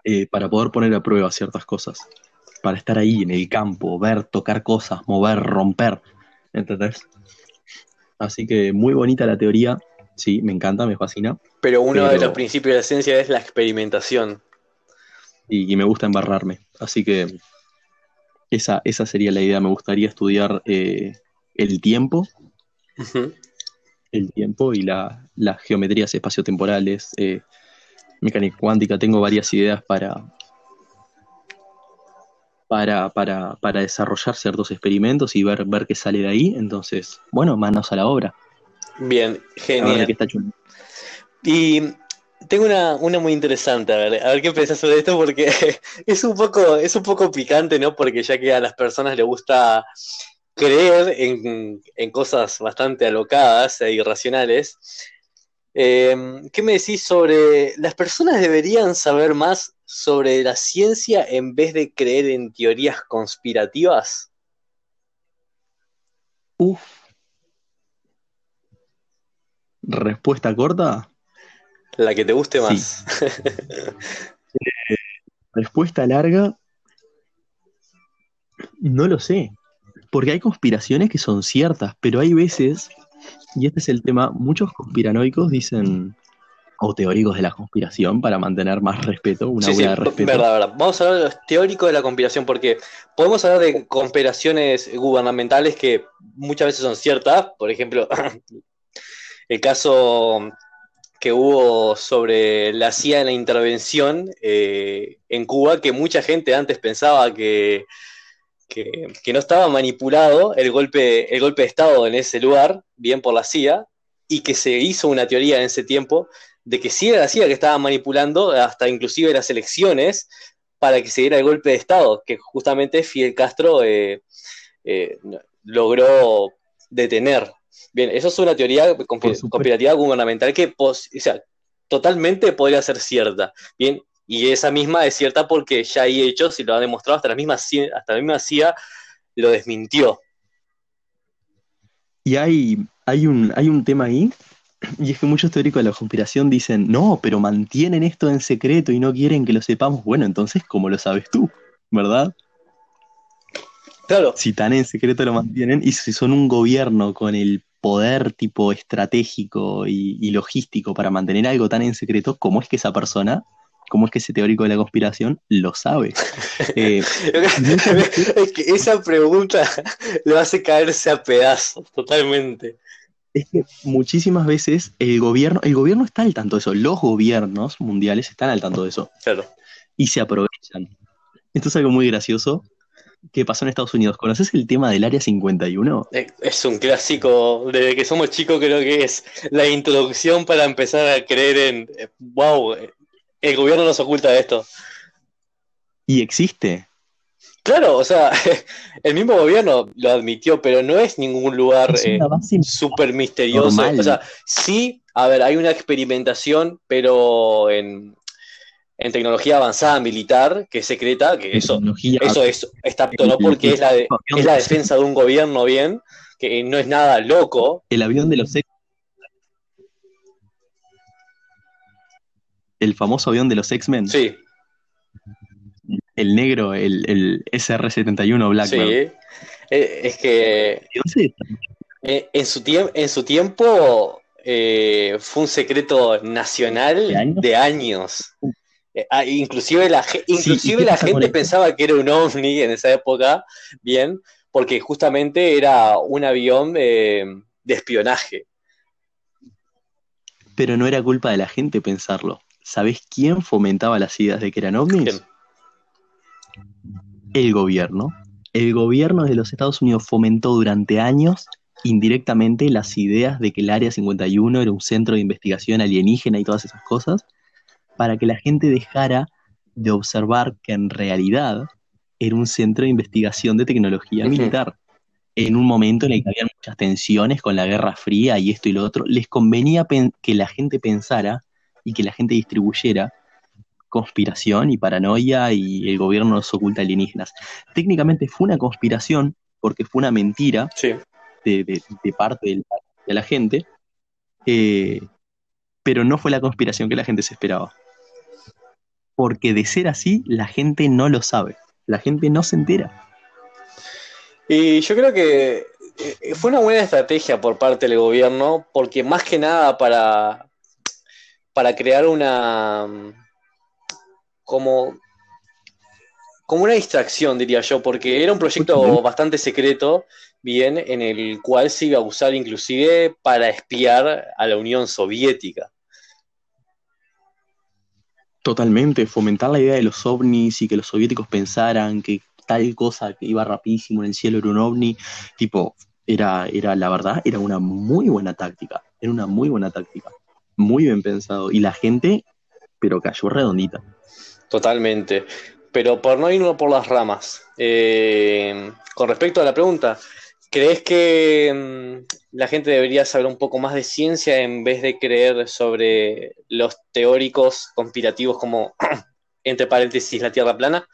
eh, para poder poner a prueba ciertas cosas. Para estar ahí en el campo, ver, tocar cosas, mover, romper. ¿Entendés? Así que muy bonita la teoría. Sí, me encanta, me fascina. Pero uno de los principios de la ciencia es la experimentación. Y, y me gusta embarrarme. Así que esa, esa sería la idea. Me gustaría estudiar eh, el tiempo el tiempo y la- las geometrías espaciotemporales, eh, mecánica cuántica. Tengo varias ideas para, para, para, para desarrollar ciertos experimentos y ver, ver qué sale de ahí. Entonces, bueno, manos a la obra. Bien, A ver de genial. qué está chulo. Y tengo una, una muy interesante, a ver, a ver qué pensás sobre esto, porque <laughs> es un poco, es un poco picante, ¿no? Porque ya que a las personas les gusta creer en, en cosas bastante alocadas e irracionales. Eh, ¿qué me decís sobre las personas deberían saber más sobre la ciencia en vez de creer en teorías conspirativas? Uf. Respuesta corta. La que te guste Sí. más. <laughs> Respuesta larga. No lo sé. Porque hay conspiraciones que son ciertas, pero hay veces, y este es el tema, muchos conspiranoicos dicen, o teóricos de la conspiración, para mantener más respeto, una Sí, de respeto. verdad, verdad. Vamos a hablar de los teóricos de la conspiración, porque podemos hablar de conspiraciones gubernamentales que muchas veces son ciertas. Por ejemplo, <laughs> el caso que hubo sobre la CIA en la intervención eh, en Cuba, que mucha gente antes pensaba que, que, que no estaba manipulado el golpe, el golpe de Estado en ese lugar, bien por la CIA, y que se hizo una teoría en ese tiempo de que sí era la CIA que estaba manipulando hasta inclusive las elecciones para que se diera el golpe de Estado, que justamente Fidel Castro eh, eh, logró detener. Bien, eso es una teoría conspirativa gubernamental que o sea, totalmente podría ser cierta. Bien, y esa misma es cierta porque ya hay hechos y lo ha demostrado, hasta la misma hasta la misma CIA lo desmintió. Y hay, hay, un, hay un tema ahí, y es que muchos teóricos de la conspiración dicen, no, pero mantienen esto en secreto y no quieren que lo sepamos. Bueno, entonces, ¿cómo lo sabes tú? ¿Verdad? Claro, Si tan en secreto lo mantienen, y si son un gobierno con el poder tipo estratégico y, y logístico para mantener algo tan en secreto, ¿cómo es que esa persona, cómo es que ese teórico de la conspiración lo sabe? <laughs> Eh, es que esa pregunta le hace caerse a pedazos, totalmente. Es que muchísimas veces el gobierno, el gobierno está al tanto de eso, los gobiernos mundiales están al tanto de eso Claro. y se aprovechan. Esto es algo muy gracioso que pasó en Estados Unidos. ¿Conoces el tema del Área 51? Eh, Es un clásico, desde que somos chicos creo que es la introducción para empezar a creer en, eh, wow, el gobierno nos oculta esto. Y existe. Claro, o sea, <laughs> el mismo gobierno lo admitió, pero no es ningún lugar eh, súper misterioso. normal. O sea, sí, a ver, hay una experimentación, pero en, en tecnología avanzada militar, que es secreta, que eso, tecnología. eso es, está apto, ¿no? Porque es la, de- es la defensa de un gobierno bien, que no es nada loco. El avión de los X. El famoso avión de los X-Men. Sí, El negro, el, el SR-71 Blackbird. sí. Eh, Es que ¿De dónde- eh, en su, en su tiempo eh, fue un secreto nacional ¿De años? de años. Ah, inclusive la, ge- ¿y inclusive la gente pensaba que era un ovni en esa época, bien, porque justamente era un avión de espionaje. Pero no era culpa de la gente pensarlo. ¿Sabés quién fomentaba las ideas de que eran ovnis? El gobierno. El gobierno de los Estados Unidos fomentó durante años indirectamente las ideas de que el Área 51 era un centro de investigación alienígena y todas esas cosas, para que la gente dejara de observar que en realidad era un centro de investigación de tecnología militar. En un momento en el que había muchas tensiones con la Guerra Fría y esto y lo otro, les convenía que la gente pensara y que la gente distribuyera conspiración y paranoia y el gobierno nos oculta alienígenas. Técnicamente fue una conspiración porque fue una mentira Sí. de, de- de parte de la gente, eh, pero no fue la conspiración que la gente se esperaba. Porque de ser así, la gente no lo sabe, la gente no se entera. Y yo creo que eh, fue una buena estrategia por parte del gobierno, porque más que nada para, para crear una como, como una distracción, diría yo, porque era un proyecto bastante secreto, bien, en el cual se iba a usar inclusive para espiar a la Unión Soviética. Totalmente, fomentar la idea de los ovnis y que los soviéticos pensaran que tal cosa que iba rapidísimo en el cielo era un ovni, tipo, era, era la verdad, era una muy buena táctica, era una muy buena táctica, muy bien pensado, y la gente, pero cayó redondita. Totalmente. Pero por no irnos por las ramas, eh, con respecto a la pregunta, ¿crees que mm, la gente debería saber un poco más de ciencia en vez de creer sobre los teóricos conspirativos como, <clears throat> entre paréntesis, la Tierra plana?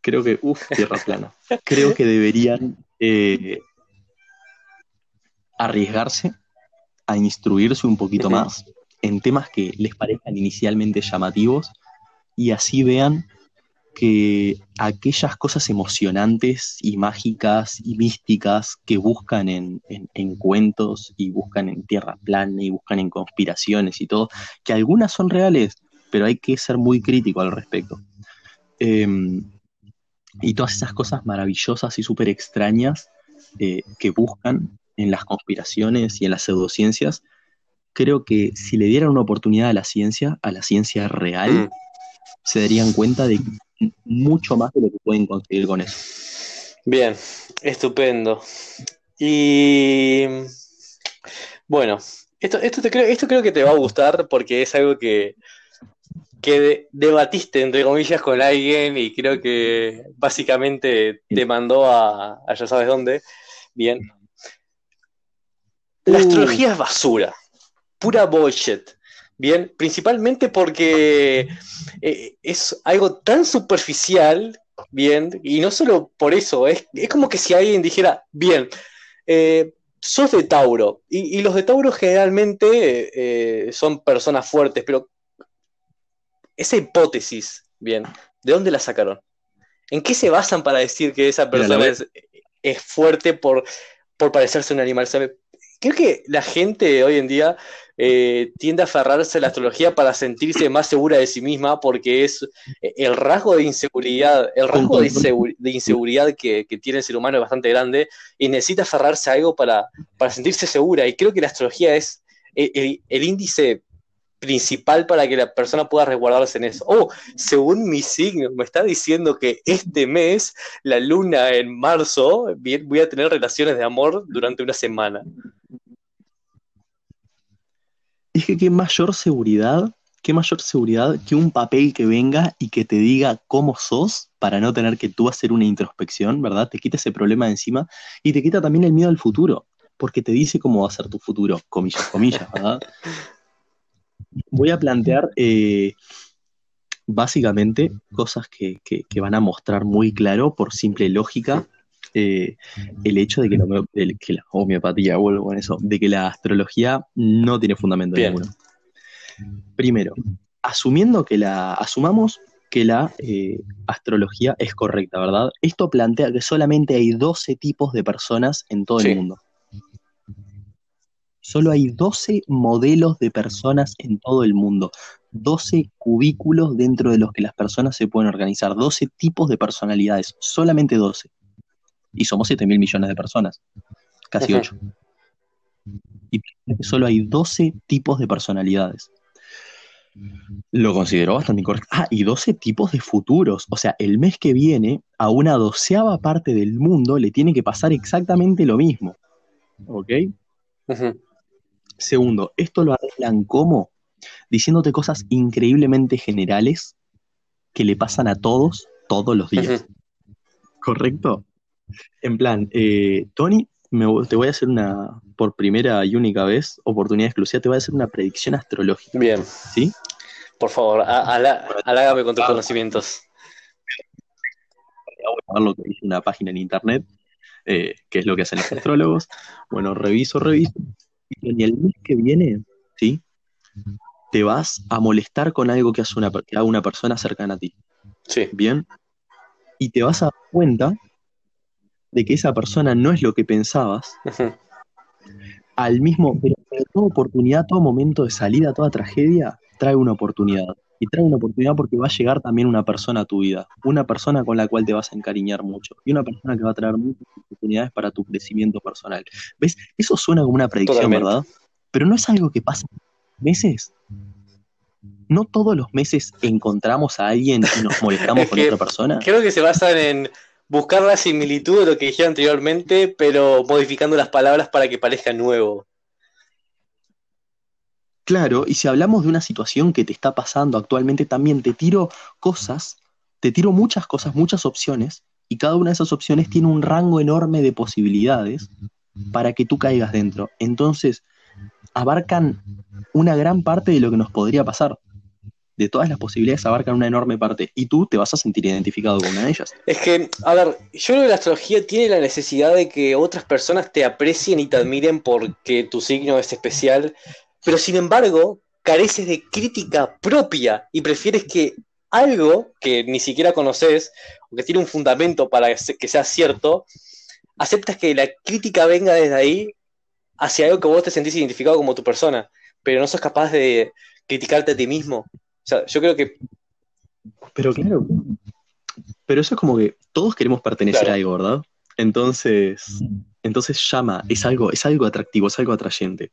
Creo que, uff, tierra plana. Creo que deberían eh, arriesgarse a instruirse un poquito más en temas que les parezcan inicialmente llamativos y así vean que aquellas cosas emocionantes y mágicas y místicas que buscan en, en- en cuentos y buscan en tierra plana y buscan en conspiraciones y todo, que algunas son reales, pero hay que ser muy crítico al respecto. Em, y todas esas cosas maravillosas y súper extrañas eh, que buscan en las conspiraciones y en las pseudociencias, creo que si le dieran una oportunidad a la ciencia, a la ciencia real, Mm. se darían cuenta de mucho más de lo que pueden conseguir con eso. Bien, estupendo. Y bueno, esto, esto, te creo, esto creo que te va a gustar porque es algo que, que de- debatiste, entre comillas, con alguien y creo que básicamente te mandó a, a ya sabes dónde. Bien. La Uh. astrología es basura, pura bullshit. Bien, principalmente porque eh, es algo tan superficial, bien, y no solo por eso, es, es como que si alguien dijera, bien, eh, sos de Tauro, y, y los de Tauro generalmente eh, son personas fuertes, pero esa hipótesis, bien, ¿de dónde la sacaron? ¿En qué se basan para decir que esa persona es, es fuerte por, por parecerse a un animal? ¿sabe? Creo que la gente hoy en día eh, tiende a aferrarse a la astrología para sentirse más segura de sí misma porque es eh, el rasgo de inseguridad, el rasgo de, insegu- de inseguridad que, que tiene el ser humano es bastante grande y necesita aferrarse a algo para, para sentirse segura. Y creo que la astrología es el, el- el índice principal para que la persona pueda resguardarse en eso. Oh, según mi signo, me está diciendo que este mes, la luna en marzo, voy a tener relaciones de amor durante una semana. Es que qué mayor seguridad qué mayor seguridad que un papel que venga y que te diga cómo sos para no tener que tú hacer una introspección, ¿verdad? Te quita ese problema de encima y te quita también el miedo al futuro, porque te dice cómo va a ser tu futuro, comillas, comillas, ¿verdad? Voy a plantear eh, básicamente cosas que, que, van a mostrar muy claro por simple lógica eh, el hecho de que, la homeopatía, vuelvo con eso, de que la astrología no tiene fundamento ninguno. Primero, asumiendo que la, asumamos que la eh, astrología es correcta, ¿verdad? Esto plantea que solamente hay 12 tipos de personas en todo el mundo. Solo hay 12 modelos de personas en todo el mundo. 12 cubículos dentro de los que las personas se pueden organizar. 12 tipos de personalidades. Solamente 12. Y somos 7 mil millones de personas. Casi 8. Y solo hay 12 tipos de personalidades. Lo considero bastante incorrecto. Ah, y 12 tipos de futuros. O sea, el mes que viene, a una doceava parte del mundo le tiene que pasar exactamente lo mismo. ¿Ok? Segundo, esto lo arreglan como diciéndote cosas increíblemente generales que le pasan a todos todos los días. ¿Correcto? En plan, eh, Tony, te voy a hacer una, por primera y única vez, oportunidad exclusiva, te voy a hacer una predicción astrológica. Bien. ¿Sí? Por favor, halágame con tus conocimientos. Voy a ver lo que dice una página en internet, eh, que es lo que hacen los astrólogos. Bueno, reviso, reviso. Y el mes que viene, ¿sí? Te vas a molestar con algo que hace una, que haga una persona cercana a ti. Sí. Bien. Y te vas a dar cuenta de que esa persona no es lo que pensabas, al mismo, pero, toda oportunidad, todo momento de salida, toda tragedia, trae una oportunidad. Y trae una oportunidad porque va a llegar también una persona a tu vida, una persona con la cual te vas a encariñar mucho y una persona que va a traer muchas oportunidades para tu crecimiento personal. ¿Ves? Eso suena como una predicción, ¿verdad? Pero no es algo que pasa meses. No todos los meses encontramos a alguien y nos molestamos con otra persona. Creo que se basan en buscar la similitud de lo que dije anteriormente, pero modificando las palabras para que parezca nuevo. Claro, y si hablamos de una situación que te está pasando actualmente, también te tiro cosas, te tiro muchas cosas, muchas opciones, y cada una de esas opciones tiene un rango enorme de posibilidades para que tú caigas dentro. Entonces, abarcan una gran parte de lo que nos podría pasar de todas las posibilidades abarcan una enorme parte y tú te vas a sentir identificado con una de ellas. Es que, a ver, yo creo que la astrología tiene la necesidad de que otras personas te aprecien y te admiren porque tu signo es especial, pero sin embargo careces de crítica propia y prefieres que algo que ni siquiera conoces o que tiene un fundamento para que sea cierto, aceptas que la crítica venga desde ahí hacia algo que vos te sentís identificado como tu persona, pero no sos capaz de criticarte a ti mismo. O sea, yo creo que. Pero claro. Pero eso es como que todos queremos pertenecer a algo, ¿verdad? Entonces, entonces llama, es algo, es algo atractivo, es algo atrayente.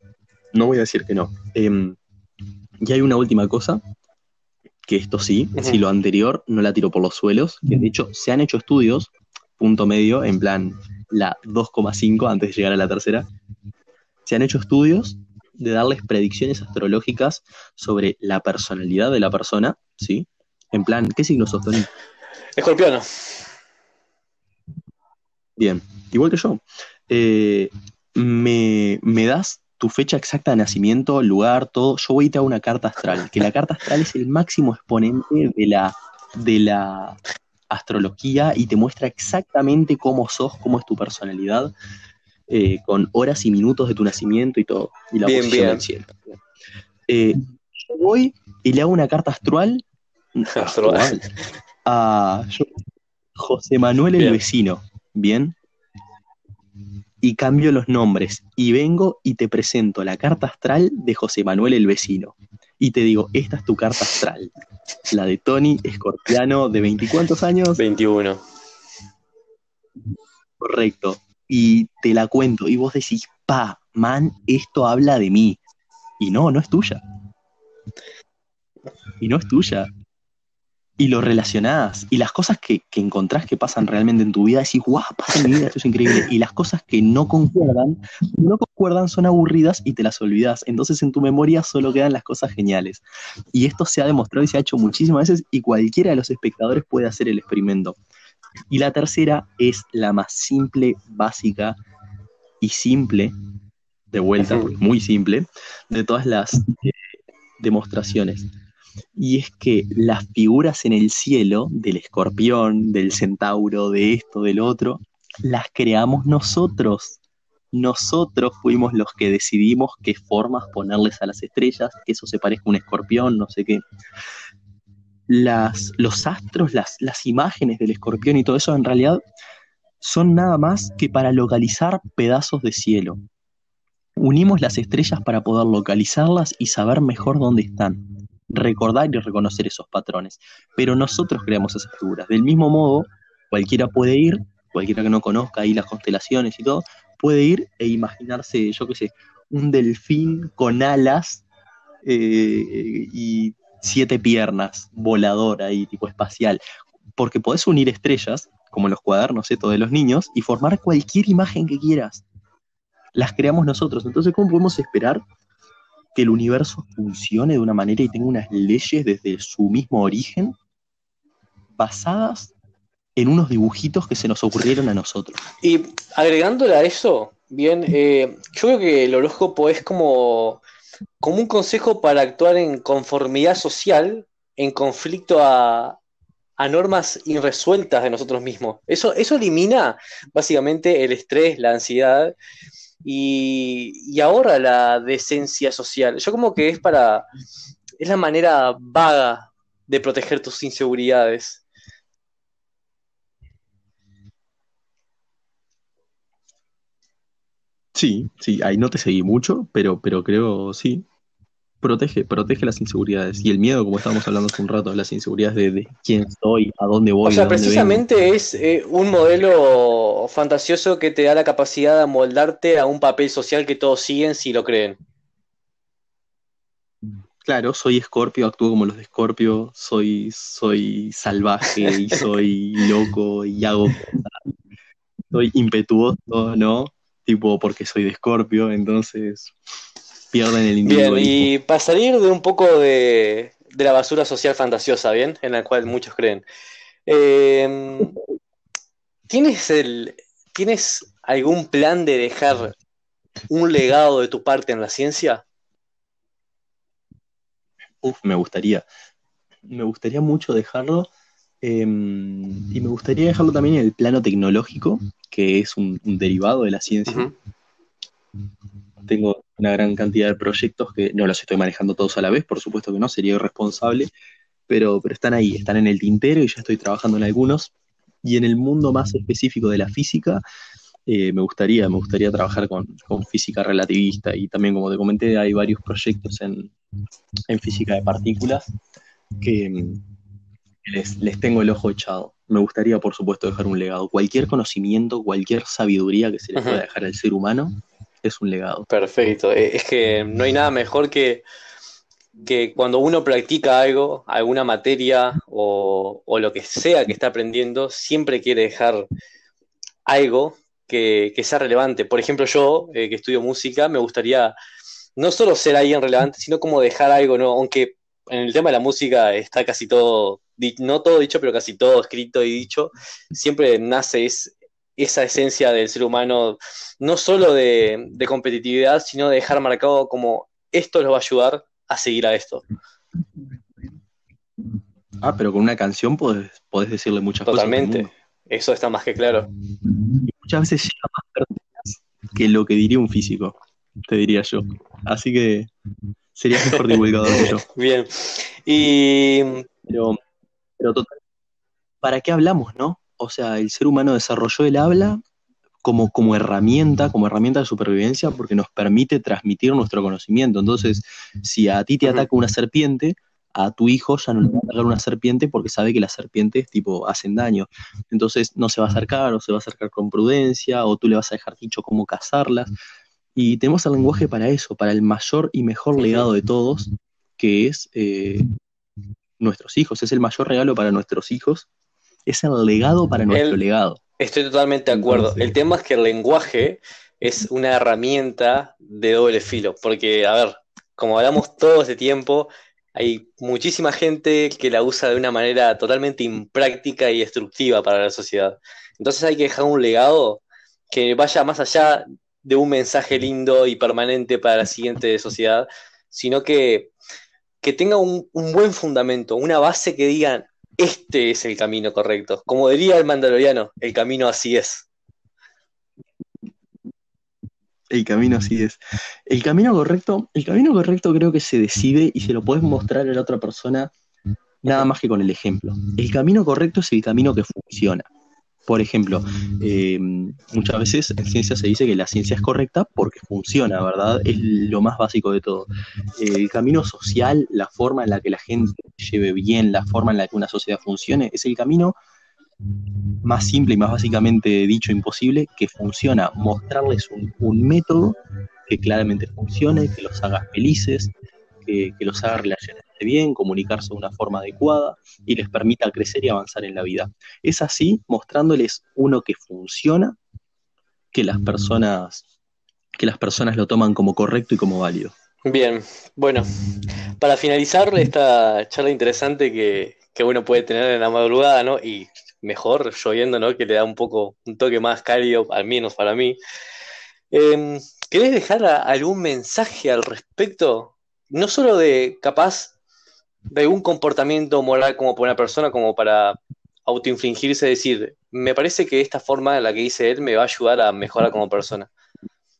No voy a decir que no. Em, y hay una última cosa, que esto sí, si lo anterior no la tiro por los suelos, que de hecho se han hecho estudios, punto medio, en plan la 2,5 antes de llegar a la tercera, se han hecho estudios de darles predicciones astrológicas sobre la personalidad de la persona, ¿sí? En plan, ¿qué signo sos, Tony? Escorpiano. Bien, igual que yo. Eh, me, das tu fecha exacta de nacimiento, lugar, todo. Yo voy a te hago una carta astral, que la carta astral es el máximo exponente de la, de la astrología y te muestra exactamente cómo sos, cómo es tu personalidad. Eh, con horas y minutos de tu nacimiento y todo, y la bien, posición del cielo. Eh, yo voy y le hago una carta astral, <laughs> astral a José Manuel el vecino, ¿bien? Y cambio los nombres y vengo y te presento la carta astral de José Manuel el vecino. Y te digo, esta es tu carta astral. La de Tony Escorpiano, de 24 años. 21. Correcto y te la cuento y vos decís, pa, man, esto habla de mí. Y no, no es tuya. Y no es tuya. y lo relacionás. Y las cosas que, que, encontrás que pasan realmente en tu vida, decís, guau, pasa en mi vida, esto es increíble. Y las cosas que no concuerdan, no concuerdan, son aburridas y te las olvidas. Entonces en tu memoria solo quedan las cosas geniales. Y esto se ha demostrado y se ha hecho muchísimas veces y cualquiera de los espectadores puede hacer el experimento. Y la tercera es la más simple, básica y simple, de vuelta, muy simple, de todas las eh, demostraciones y es que las figuras en el cielo del escorpión, del centauro, de esto, del otro, las creamos nosotros. Nosotros fuimos los que decidimos qué formas ponerles a las estrellas, que eso se parezca a un escorpión, no sé qué. Las, los astros, las, las imágenes del escorpión y todo eso en realidad son nada más que para localizar pedazos de cielo. Unimos las estrellas para poder localizarlas y saber mejor dónde están recordar y reconocer esos patrones. Pero nosotros creamos esas figuras. Del mismo modo, cualquiera puede ir, cualquiera que no conozca ahí las constelaciones y todo, puede ir e imaginarse, yo qué sé, un delfín con alas eh, y siete piernas, volador ahí, tipo espacial. Porque podés unir estrellas, como los cuadernos de los niños, y formar cualquier imagen que quieras. Las creamos nosotros. Entonces, ¿cómo podemos esperar que el universo funcione de una manera y tenga unas leyes desde su mismo origen basadas en unos dibujitos que se nos ocurrieron a nosotros. Y agregándole a eso, bien, eh, yo creo que el horóscopo es como, como un consejo para actuar en conformidad social, en conflicto a, normas irresueltas de nosotros mismos. Eso, eso elimina básicamente el estrés, la ansiedad y, ahora la decencia social. Yo como que es para, es la manera vaga de proteger tus inseguridades. Sí, sí, ahí no te seguí mucho, pero, pero creo, sí, protege, protege las inseguridades y el miedo, como estábamos hablando hace un rato, las inseguridades de, quién soy, a dónde voy. O sea, precisamente es eh, un modelo fantasioso que te da la capacidad de amoldarte a un papel social que todos siguen si lo creen. Claro, soy escorpio, actúo como los de escorpio, soy, soy salvaje y soy loco y hago cosas. Soy impetuoso, ¿no? Tipo, porque soy de escorpio, entonces pierden el individuo. Bien, y para salir de un poco de, la basura social fantasiosa, ¿bien? En la cual muchos creen. Em, ¿tienes, el, ¿Tienes algún plan de dejar un legado de tu parte en la ciencia? Uf, me gustaría. Me gustaría mucho dejarlo. Em, y me gustaría dejarlo también en el plano tecnológico, que es un, derivado de la ciencia. Tengo una gran cantidad de proyectos que no los estoy manejando todos a la vez, por supuesto que no, sería irresponsable, pero, pero están ahí, están en el tintero y ya estoy trabajando en algunos. Y en el mundo más específico de la física, eh, me gustaría, me gustaría trabajar con, física relativista y también, como te comenté, hay varios proyectos en, física de partículas que, les, les, tengo el ojo echado. Me gustaría, por supuesto, dejar un legado. Cualquier conocimiento, cualquier sabiduría que se le pueda dejar al ser humano, es un legado. Perfecto. Eh, es que no hay nada mejor que, que cuando uno practica algo, alguna materia o, lo que sea que está aprendiendo, siempre quiere dejar algo que, sea relevante. Por ejemplo, yo, eh, que estudio música, me gustaría no solo ser alguien relevante, sino como dejar algo, ¿no? Aunque en el tema de la música está casi todo, no todo dicho, pero casi todo escrito y dicho, siempre nace es, esa esencia del ser humano, no solo de, competitividad, sino de dejar marcado como esto los va a ayudar a seguir a esto. Ah, pero con una canción podés, decirle muchas cosas. Totalmente, eso está más que claro. Y muchas veces llega más personas que lo que diría un físico, te diría yo. Así que sería mejor divulgador que yo. <laughs> Bien. Y. Pero, pero total, ¿para qué hablamos, no? o sea, el ser humano desarrolló el habla como, como herramienta, como herramienta de supervivencia, porque nos permite transmitir nuestro conocimiento. Entonces, si a ti te ataca una serpiente, a tu hijo ya no le va a atacar una serpiente porque sabe que las serpientes tipo hacen daño. Entonces no se va a acercar o se va a acercar con prudencia o tú le vas a dejar dicho cómo cazarlas. Y tenemos el lenguaje para eso, para el mayor y mejor legado de todos, que es eh, nuestros hijos, es el mayor regalo para nuestros hijos, es el legado para nuestro El- legado. Estoy totalmente de acuerdo. Entonces- El tema es que el lenguaje es una herramienta de doble filo, porque, a ver, como hablamos todo este tiempo, hay muchísima gente que la usa de una manera totalmente impráctica y destructiva para la sociedad. Entonces hay que dejar un legado que vaya más allá de un mensaje lindo y permanente para la siguiente sociedad, sino que, que tenga un, un buen fundamento, una base que digan, este es el camino correcto. Como diría el mandaloriano, el camino así es. El camino así es. El camino correcto, el camino correcto creo que se decide y se lo puedes mostrar a la otra persona nada más que con el ejemplo. El camino correcto es el camino que funciona. Por ejemplo, eh, muchas veces en ciencia se dice que la ciencia es correcta porque funciona, ¿verdad? Es lo más básico de todo. El camino social, la forma en la que la gente lleve bien, la forma en la que una sociedad funcione, es el camino más simple y más básicamente dicho imposible que funciona. Mostrarles un, un método que claramente funcione, que los haga felices, que, los haga relacionarse bien, comunicarse de una forma adecuada y les permita crecer y avanzar en la vida. Es así, mostrándoles uno que funciona, que las personas, que las personas lo toman como correcto y como válido. Bien, bueno, para finalizar esta charla interesante que, que uno puede tener en la madrugada, ¿no? Y mejor lloviendo, ¿no? Que le da un poco, un toque más cálido, al menos para mí. Eh, ¿querés dejar algún mensaje al respecto? No solo de, capaz, de algún comportamiento moral como por una persona, como para autoinfligirse, decir, me parece que esta forma en la que hice él me va a ayudar a mejorar como persona.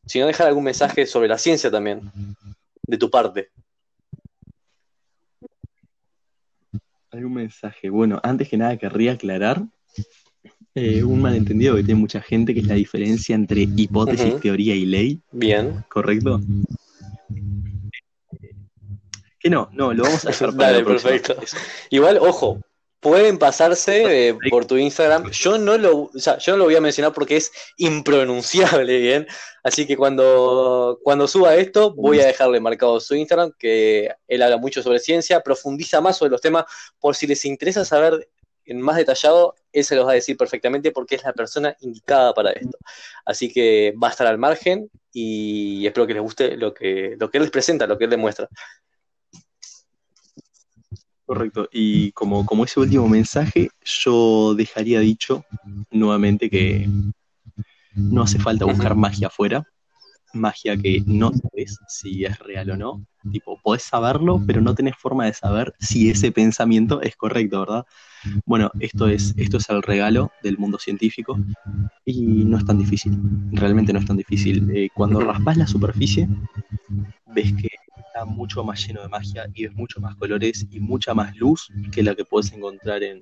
Sino dejar algún mensaje sobre la ciencia también, de tu parte. ¿Algún mensaje? Bueno, antes que nada querría aclarar eh, un malentendido que tiene mucha gente, que es la diferencia entre hipótesis, teoría y ley, Bien. ¿correcto? Que no, no, lo vamos a hacer <laughs> para Dale, la próxima. perfecto. Igual, ojo, pueden pasarse eh, por tu Instagram. Yo no lo, o sea, yo no lo voy a mencionar porque es impronunciable, bien. Así que cuando, cuando suba esto, voy a dejarle marcado su Instagram, que él habla mucho sobre ciencia, profundiza más sobre los temas. Por si les interesa saber en más detallado, él se los va a decir perfectamente porque es la persona indicada para esto. Así que va a estar al margen y espero que les guste lo que, lo que él les presenta, lo que él demuestra. Correcto. Y como, como ese último mensaje, yo dejaría dicho nuevamente que no hace falta buscar magia afuera, magia que no sabes si es real o no. Tipo, podés saberlo, pero no tenés forma de saber si ese pensamiento es correcto, ¿verdad? Bueno, esto es, esto es el regalo del mundo científico y no es tan difícil, realmente no es tan difícil. Eh, cuando raspas la superficie, ves que está mucho más lleno de magia y ves mucho más colores y mucha más luz que la que puedes encontrar en,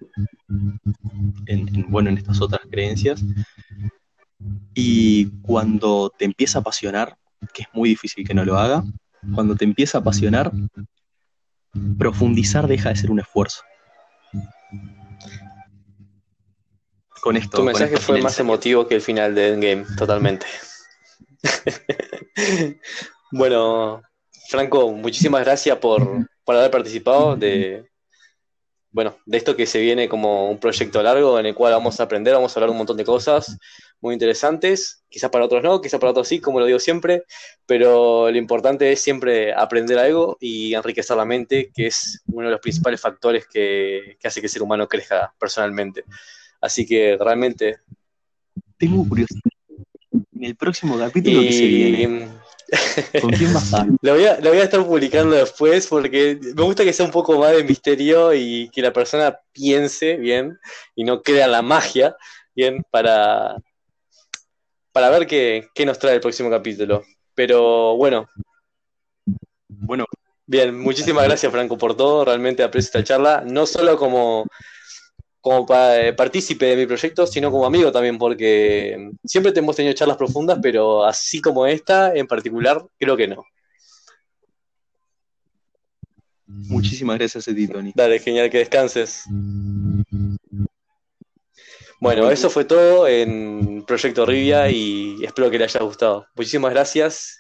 en- en, bueno, en estas otras creencias. Y cuando te empieza a apasionar, que es muy difícil que no lo haga, cuando te empieza a apasionar, profundizar deja de ser un esfuerzo. Con esto, Tu mensaje fue más emotivo que el final de Endgame, totalmente. <laughs> Bueno, Franco, muchísimas gracias por, por haber participado de, bueno, de esto que se viene como un proyecto largo en el cual vamos a aprender, vamos a hablar un montón de cosas muy interesantes, quizás para otros no, quizás para otros sí, como lo digo siempre, pero lo importante es siempre aprender algo y enriquecer la mente, que es uno de los principales factores que, que hace que el ser humano crezca personalmente. Así que realmente Tengo curiosidad. En el próximo capítulo que se viene, y ¿con quién vas a lo voy, a, lo voy a estar publicando después porque me gusta que sea un poco más de misterio y que la persona piense bien y no crea la magia bien para, para ver qué, qué nos trae el próximo capítulo. Pero bueno, Bueno, bien, muchísimas gracias Franco por todo, realmente aprecio esta charla, no solo como, como pa- eh, partícipe de mi proyecto, sino como amigo también, porque siempre te hemos tenido charlas profundas, pero así como esta en particular, creo que no. muchísimas gracias a ti, Tony. Dale, genial, que descanses. Bueno, eso fue todo en Proyecto Rivia y espero que le haya gustado. Muchísimas gracias